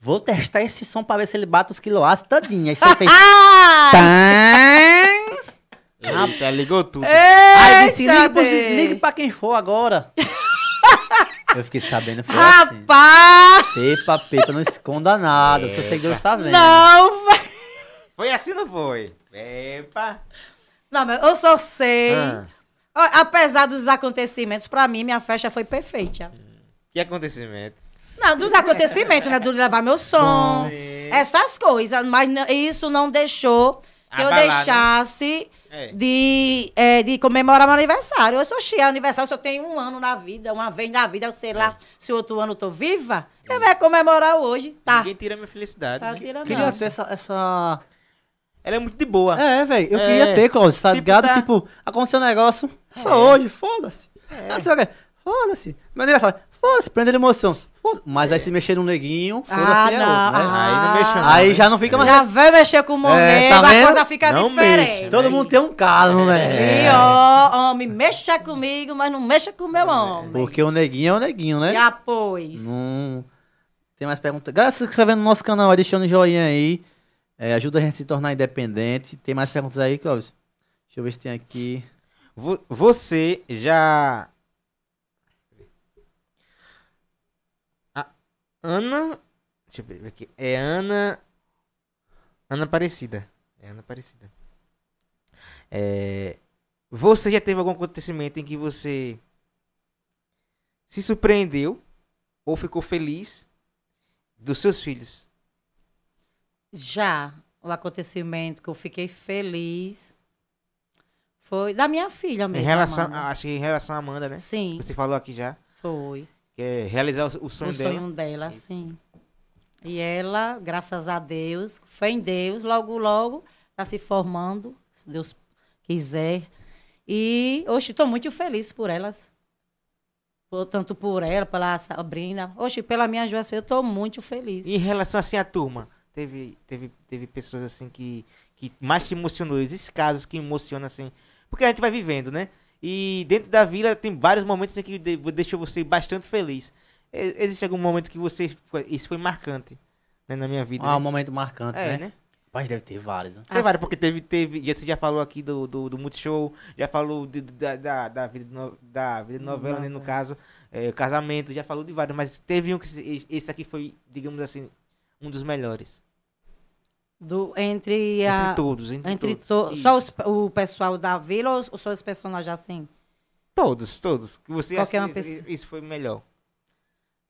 vou testar esse som pra ver se ele bate os quiloatos todinho. Aí você fez... *laughs* Tã! Eita, ligou tudo. Aí disse, Eita, liga, pros- Deus. liga pra quem for agora. *laughs* eu fiquei sabendo, foi assim. Rapaz! Pepa, pepa, não esconda nada. O seu seguidor está vendo. Não, vai- Foi assim ou não foi? Epa. não, mas eu só sei. Ah, Apesar dos acontecimentos, pra mim, minha festa foi perfeita. Que acontecimentos? Não, dos acontecimentos, né? Do levar meu som, Sim. essas coisas. Mas isso não deixou que eu Abalar, né? deixasse É. de, é, de comemorar meu aniversário. Eu sou cheia, aniversário só tenho um ano na vida, uma vez na vida, eu sei lá se outro ano eu tô viva. Eu vou comemorar hoje, tá? Ninguém tira minha felicidade. Tá tirando Queria não. ter essa... essa... Ela é muito de boa. É, velho, eu É. queria ter, Cláudio, tá Tipo, ligado? tá- Tipo, aconteceu um negócio, só É. hoje, foda-se. Ah, Não sei o quê, foda-se. Meu aniversário, foda-se, prender emoção. Mas aí se mexer no neguinho, Ah, foda-se é não. outro, né? Aí não mexe não. Aí já não fica mais... Já vai mexer com o momento, É, tá a vendo? coisa fica Não diferente. mexa. Todo mundo tem um caso, né? E ó, homem, mexa comigo, mas não mexa com o meu homem. Porque o neguinho é o neguinho, né? Já pois. Não... Tem mais perguntas? Galera, se inscrevendo no nosso canal, aí, deixando o joinha aí. É, ajuda a gente a se tornar independente. Tem mais perguntas aí, Cláudio? Deixa eu ver se tem aqui. Vo- Você já. Ana. Deixa eu ver aqui. É Ana. Ana Aparecida. É Ana Aparecida. É, Você já teve algum acontecimento em que você se surpreendeu ou ficou feliz dos seus filhos? Já o acontecimento que eu fiquei feliz foi da minha filha Em mesmo. relação, Amanda. acho que em relação à Amanda, né? Sim, Você falou aqui já. foi. Que é realizar o, o sonho o dela. sonho dela, sim. E ela, graças a Deus, fé em Deus, logo, logo, está se formando, se Deus quiser. E hoje estou muito feliz por elas. Tanto por ela, pela Sabrina. Hoje, pela minha Joás, eu estou muito feliz. E em relação assim à turma, teve, teve, teve pessoas assim que, que mais te emocionou. Existem casos que emocionam assim. Porque a gente vai vivendo, né? E dentro da vila tem vários momentos em que de- deixou você bastante feliz. Existe algum momento que você. foi- Isso foi marcante né, na minha vida. Ah, um né? momento marcante, É, né? né? Mas deve ter vários, né? Tem vários, porque teve, teve. já- Você já falou aqui do, do, do Multishow, já falou de- da, da, da vida no- da vida de novela, né, no caso, é, casamento, já falou de vários, mas teve um que se- esse aqui foi, digamos assim, um dos melhores. Do, entre a, entre todos, entre, Entre todos. to, só os- o pessoal da vila ou, ou só os personagens assim? Todos, todos. Você Qualquer acha uma pessoa. Isso foi melhor.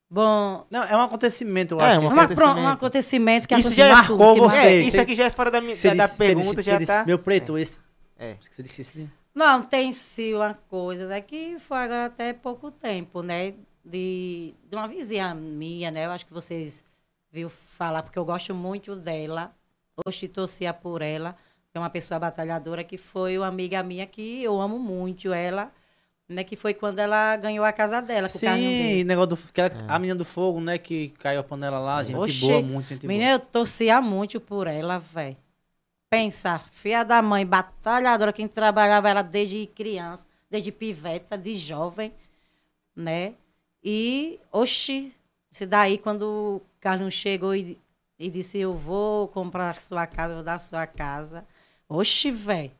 Bom, Não, é um acontecimento, eu É, acho. um uma- acontecimento. um acontecimento que Isso já tudo, marcou que você. É, isso aqui já é fora da, minha, da, disse- pergunta, disse- já disse, tá. Meu preto, esse... É. Você disse isso. Não, tem sido uma coisa, né, que foi agora até pouco tempo, né, de, de uma vizinha minha, né, eu acho que vocês viram falar, porque eu gosto muito dela, hoje torcia por ela, é uma pessoa batalhadora que foi uma amiga minha que eu amo muito ela, né, que foi quando ela ganhou a casa dela com o Sim, dele. negócio do... Que era a menina do fogo, né? Que caiu a panela lá. Gente Oxê, boa, muito gente Menina, eu torcia muito por ela, velho. Pensa, filha da mãe, batalhadora, quem trabalhava ela desde criança, desde piveta, de jovem, né? E, oxi, se daí quando o Carlos chegou e, e disse, eu vou comprar sua casa, eu vou dar sua casa. Oxi, velho.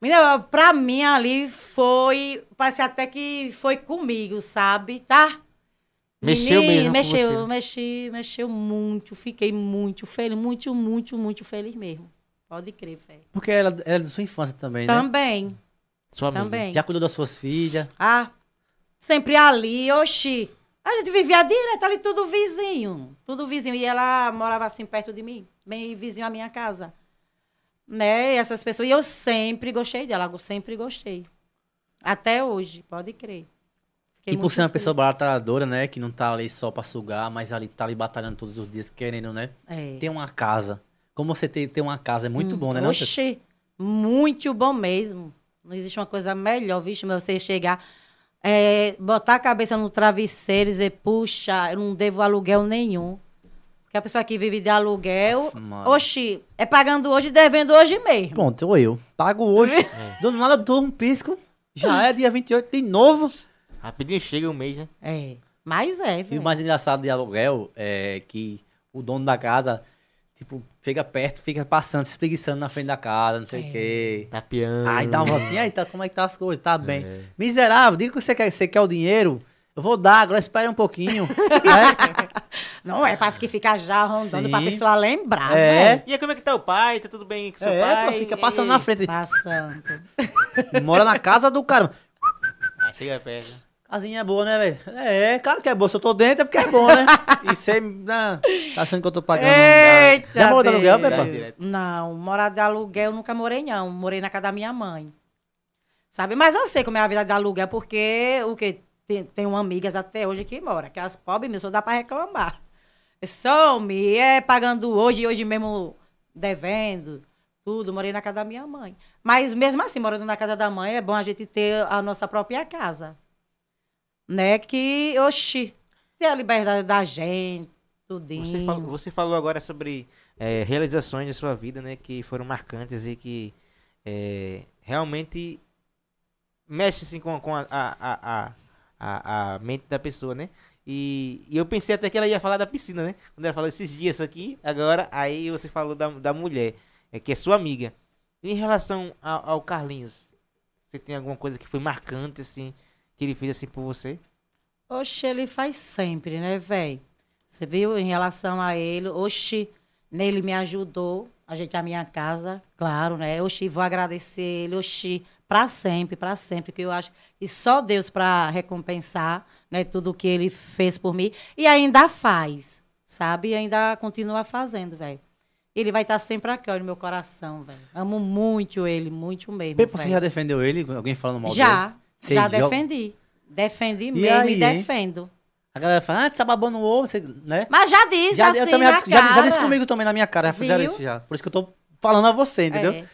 Menina, pra mim ali foi, parece até que foi comigo, sabe? Tá? Mexeu Menino, mesmo com Mexeu, você, mexi, mexeu muito. Fiquei muito feliz, muito, muito, muito feliz mesmo. Pode crer, velho. Porque ela, ela é da sua infância também, né? Também, Sua amiga. também. Já cuidou das suas filhas. Ah, sempre ali, oxi. A gente vivia direto ali, tudo vizinho. Tudo vizinho. E ela morava assim perto de mim, bem vizinho à minha casa. Né? E essas pessoas. E eu sempre gostei dela, eu sempre gostei. Até hoje, pode crer. Fiquei E por ser uma feliz. pessoa batalhadora, né? Que não tá ali só pra sugar, mas ali tá ali batalhando todos os dias, querendo, né? É. Ter uma casa. Como você ter, ter uma casa é muito bom, né? não? Oxi, muito bom mesmo. Não existe uma coisa melhor, vixe, mas você chegar, é, botar a cabeça no travesseiro e dizer, puxa, eu não devo aluguel nenhum. Porque a pessoa que vive de aluguel, Nossa, oxi, é pagando hoje e devendo hoje mesmo. Pronto, ou eu. Pago hoje. *laughs* Do nada eu dou um pisco. Já é dia 28 de novo. Rapidinho chega um mês, né? É, mas é, E o mais engraçado de aluguel é que o dono da casa, tipo, chega perto, fica passando, se espreguiçando na frente da casa, não sei o É. quê. Tapeando. Aí dá uma voltinha, aí tá, como é que tá as coisas? Tá bem. Miserável, diga que você quer, você quer o dinheiro. Eu vou dar, agora espere um pouquinho. *laughs* né? Não é para que ficar já rondando Sim. pra pessoa lembrar, É. velho. E aí, como é que tá o pai? Tá tudo bem com seu É, pai? pô, fica passando aí? na frente. Passando. Mora na casa do cara. Aí chega perto. Casinha é boa, né, velho? É, claro que é boa. Se eu tô dentro é porque é bom, né? *laughs* E você né, tá achando que eu tô pagando. Eita, Já morou de aluguel, Deus. Pepa? Não, morar de aluguel eu nunca morei, não. Morei na casa da minha mãe. Sabe? Mas eu sei como é a vida de aluguel, porque o que tem, tenho amigas até hoje que moram, que as pobres mesmo só dá pra reclamar. Some, é pagando hoje, hoje mesmo devendo, tudo. Morei na casa da minha mãe. Mas mesmo assim, morando na casa da mãe, é bom a gente ter a nossa própria casa. Né? Que, oxi, ter a liberdade da gente, tudinho. Você falou, você falou agora sobre é, realizações da sua vida, né? Que foram marcantes e que é, realmente mexe assim, com, com a, a, a, a, a, a mente da pessoa, né? E, e eu pensei até que ela ia falar da piscina, né? Quando ela falou esses dias aqui, agora, aí você falou da, da mulher, é, que é sua amiga. Em relação ao, ao Carlinhos, você tem alguma coisa que foi marcante, assim, que ele fez assim por você? Oxe, ele faz sempre, né, velho? Você viu em relação a ele? Oxe, nele me ajudou a gente a minha casa, claro, né? Oxi, vou agradecer ele, oxi, pra sempre, pra sempre, que eu acho que só Deus pra recompensar, né, tudo que ele fez por mim e ainda faz, sabe? E ainda continua fazendo, velho. Ele vai estar sempre aqui, ó, no meu coração, velho. Amo muito ele, muito mesmo. Pepa, você já defendeu ele? Alguém falando mal dele? Já, Você já joga- defendi. Defendi mesmo aí, e hein? defendo. A galera fala, ah, você tá babando o ovo, você, né? Mas já disse Já, assim eu também já, já, já disse comigo também na minha cara, já fizeram isso já. Por isso que eu tô falando a você, entendeu? É.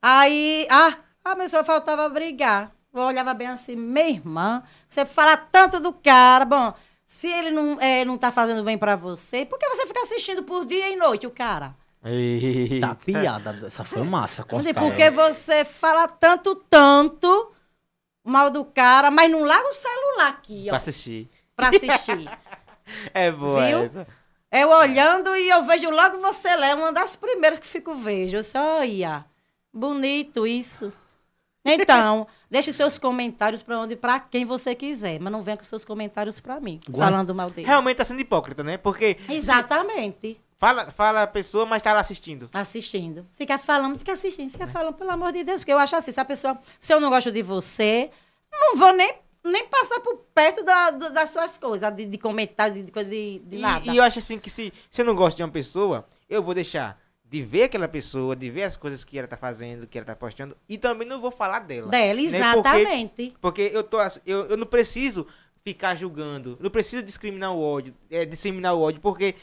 Aí, ah, a pessoa faltava brigar. Eu olhava bem assim, minha irmã, você fala tanto do cara, bom, se ele não, é, não tá fazendo bem pra você, por que você fica assistindo por dia e noite o cara? Tá piada, essa foi massa, cortar. Porque você fala tanto, tanto mal do cara, mas não larga o celular aqui, ó, Pra assistir. pra assistir. *laughs* É boa Viu? essa. Eu olhando e eu vejo logo você lá, é uma das primeiras que fico vejo. Eu só olha, bonito isso. Então, *laughs* deixe seus comentários para onde, para quem você quiser, mas não venha com seus comentários para mim, falando mal dele. Realmente tá sendo hipócrita, né? Porque Exatamente. Fala, fala a pessoa, mas tá lá assistindo. Assistindo. Fica falando, fica assistindo, fica falando, pelo amor de Deus, porque eu acho assim, se a pessoa, se eu não gosto de você, não vou nem, nem passar por perto da- das suas coisas, de, de comentário, de coisa de, de E, nada. e eu acho assim que se, se eu não gosto de uma pessoa, eu vou deixar de ver aquela pessoa, de ver as coisas que ela tá fazendo, que ela tá postando, e também não vou falar dela. Dela, né? Porque- exatamente. Porque, eu tô assim, eu, eu não preciso ficar julgando, não preciso discriminar o ódio, é, disseminar o ódio, porque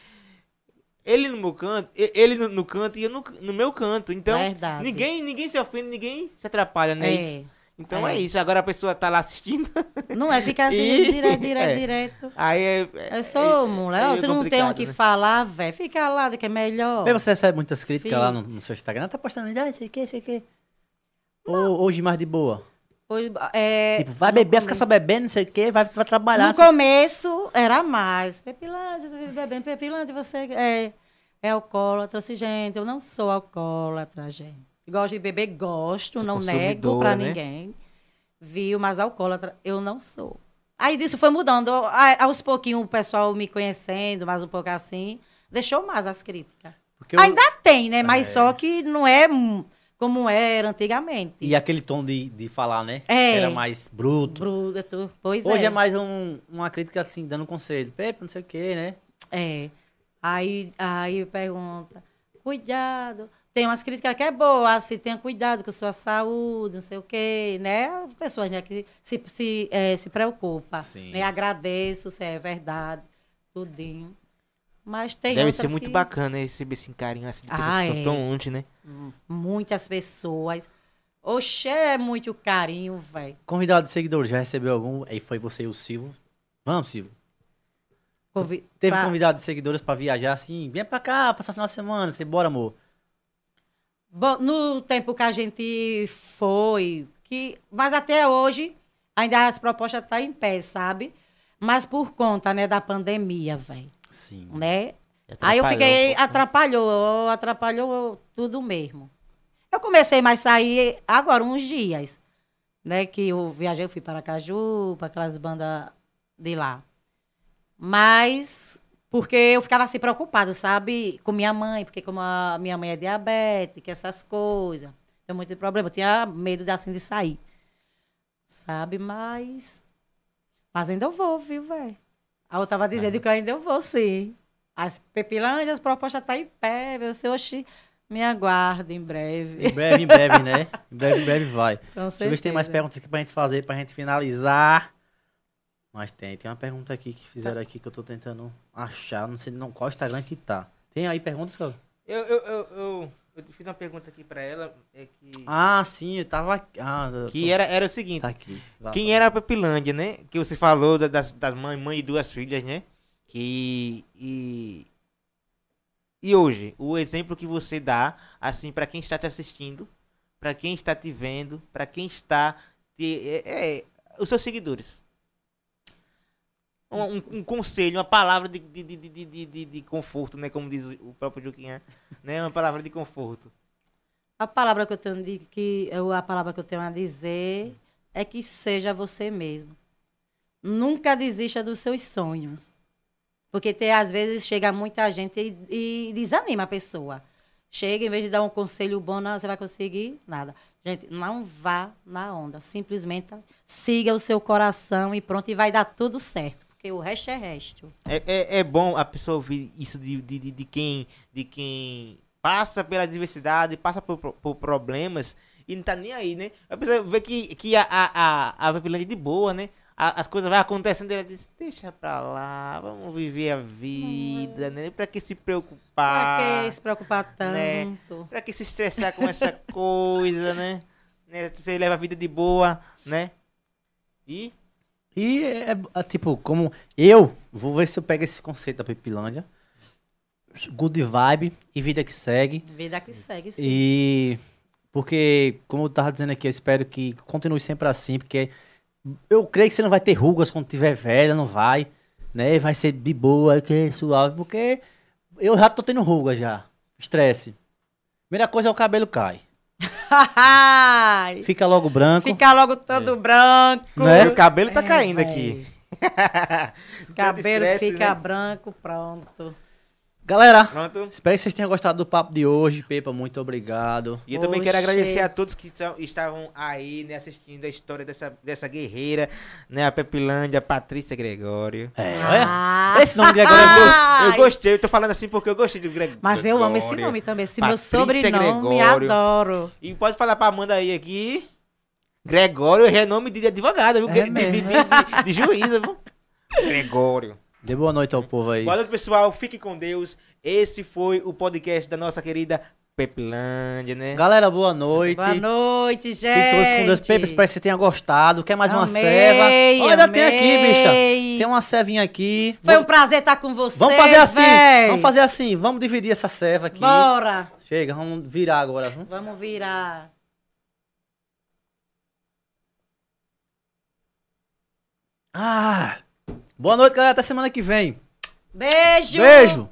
ele no meu canto, e- ele no, no canto e eu no, no meu canto. Então, Verdade. ninguém, ninguém se ofende, ninguém se atrapalha, né? É. Então é. É. isso. Agora a pessoa tá lá assistindo. Não é ficar assim, *laughs* E- direto, direto, *laughs* é. direto. Aí é. É só, mulher. Você não tem o que né? falar, velho. Fica lá, que é melhor. Bem, você recebe muitas críticas lá no, no seu Instagram, tá postando, ah, sei o que, sei o que. Ou hoje mais de boa. É, Tipo, vai beber, vai come- ficar só bebendo, não sei o que, vai, vai trabalhar. No não sei- começo era mais. Pepilante, você vive bebendo. Pepilante, você é, é alcoólatra. Assim, gente, eu não sou alcoólatra, gente. Gosto de beber, gosto, Sou não nego pra né? ninguém. Viu, mas alcoólatra eu não sou. Aí disso foi mudando. A- Aos pouquinhos o pessoal me conhecendo, mais um pouco assim, deixou mais as críticas. Eu- Ainda tem, né? Mas só que não é como era antigamente. E aquele tom de, de falar, né? É. Era mais bruto. Bruto, pois Hoje é, é. mais um, uma crítica assim, dando conselho. Pepe, não sei o que, né? É. Aí, aí pergunta, cuidado, tem umas críticas que é boa, assim, tenha cuidado com sua saúde, não sei o quê, né? As pessoas né, que se, se, eh, se preocupam. Sim. Né? Agradeço, se é verdade, tudinho. Mas tem Deve ser muito que bacana receber esse carinho assim de pessoas Ah, que é. estão tão longe, né? muitas pessoas. Oxe, é muito carinho, velho. Convidado de seguidores, já recebeu algum? Aí foi você e o Silvio. Vamos, Silvio. Convi- Teve pra- convidado de seguidores pra viajar assim? Vem pra cá, passar final de semana. Você bora, amor. Bom, no tempo que a gente foi, que, mas até hoje ainda as propostas estão em pé, sabe? Mas por conta, né, da pandemia, velho, Sim. né? Aí eu fiquei, um né? atrapalhou, atrapalhou tudo mesmo. Eu comecei mais a sair agora, uns dias, né? Que eu viajei, eu fui para Caju, para aquelas bandas de lá. Mas, porque eu ficava assim preocupada, sabe? Com minha mãe, porque como a minha mãe é diabética, essas coisas. Tem muito problema. Eu tinha medo de, assim de sair. Sabe? Mas. Mas ainda eu vou, viu, velho? Aí eu tava dizendo que ainda eu vou, sim. As pepilândias, as propostas estão em pé, viu? Você, oxi, me aguarde em breve. Em breve, em breve, né? *laughs* Em breve, em breve vai. Com Deixa eu ver se tem mais perguntas aqui pra gente fazer, pra gente finalizar. Mas tem, tem uma pergunta aqui que fizeram aqui que eu tô tentando achar. Não sei não, qual Instagram que tá. Tem aí perguntas, cara? Eu, eu, eu, eu, eu fiz uma pergunta aqui pra ela, é que, Ah, sim, eu tava aqui. Ah, eu que tô- era, era o seguinte, Tá. Vá, quem era a Pepilândia, né? Que você falou da- das, das mães, mãe e duas filhas, né? Que, e, e hoje, o exemplo que você dá, assim, pra quem está te assistindo, pra quem está te vendo, pra quem está, te, é, é, os seus seguidores. Um, um- um conselho, uma palavra de, de, de, de, de, conforto, né? Como diz o próprio Juquinha, né? Uma palavra de conforto. A palavra que eu tenho de, que a palavra que eu tenho a dizer é que seja você mesmo. Nunca desista dos seus sonhos. Porque tem, às vezes chega muita gente e, e desanima a pessoa. Chega, em vez de dar um conselho bom, não, você vai conseguir nada. Gente, não vá na onda. Simplesmente siga o seu coração e pronto, e vai dar tudo certo. Porque o resto é resto. É, é, é bom a pessoa ouvir isso de, de, de, de quem, de quem passa pela diversidade, passa por, por- problemas e não tá nem aí, né? A pessoa vê que, que a, a, a, a é de boa, né? A- as coisas vão acontecendo e ela diz, deixa pra lá, vamos viver a vida, né? Pra que se preocupar? Pra que se preocupar né? tanto? Pra que se estressar com essa *laughs* coisa, né? né? Você leva a vida de boa, né? E E é, é, tipo, como eu vou ver se eu pego esse conceito da Pepilândia. Good vibe e vida que segue. Vida que segue, sim. E porque, como eu tava dizendo aqui, eu espero que continue sempre assim, porque eu creio que você não vai ter rugas quando tiver velha, não vai, né? Vai ser de boa, que é suave, porque eu já tô tendo ruga já. Estresse. Primeira coisa é o cabelo cai. Fica logo branco. Fica logo todo branco. Né? o cabelo tá É, caindo véi. aqui. O cabelo estresse, fica né? branco, pronto. Galera, Pronto. espero que vocês tenham gostado do papo de hoje. Pepa, muito obrigado. E eu também quero agradecer a todos que são- estavam aí, né, assistindo a história dessa, dessa guerreira, né, a Pepilândia, a Patrícia Gregório. É, Ah. Esse nome é Eu, eu gostei, eu tô falando assim porque eu gostei do Gregório. Mas eu amo esse nome também. Esse meu Patrícia sobrenome, Gregório. adoro. E pode falar pra Amanda aí aqui, Gregório é nome de advogada, viu? É de, de, de, de, de juíza, viu? *laughs* Gregório. Dê boa noite ao povo aí. Boa noite, pessoal. Fique com Deus. Esse foi o podcast da nossa querida Pepilândia, né? Galera, boa noite. Boa noite, gente. Fiquem todos com Deus. Pepe, espero que você tenha gostado. Quer mais uma Amei, ceva? Olha, tem aqui, bicha. amei. Tem uma cevinha aqui. Foi um Vamos- prazer estar com vocês, Vamos fazer assim. véi. Vamos fazer assim. Vamos dividir essa ceva aqui. Bora. Chega, vamos virar agora. viu? Vamos virar. Ah. Boa noite, galera. Até semana que vem. Beijo. Beijo.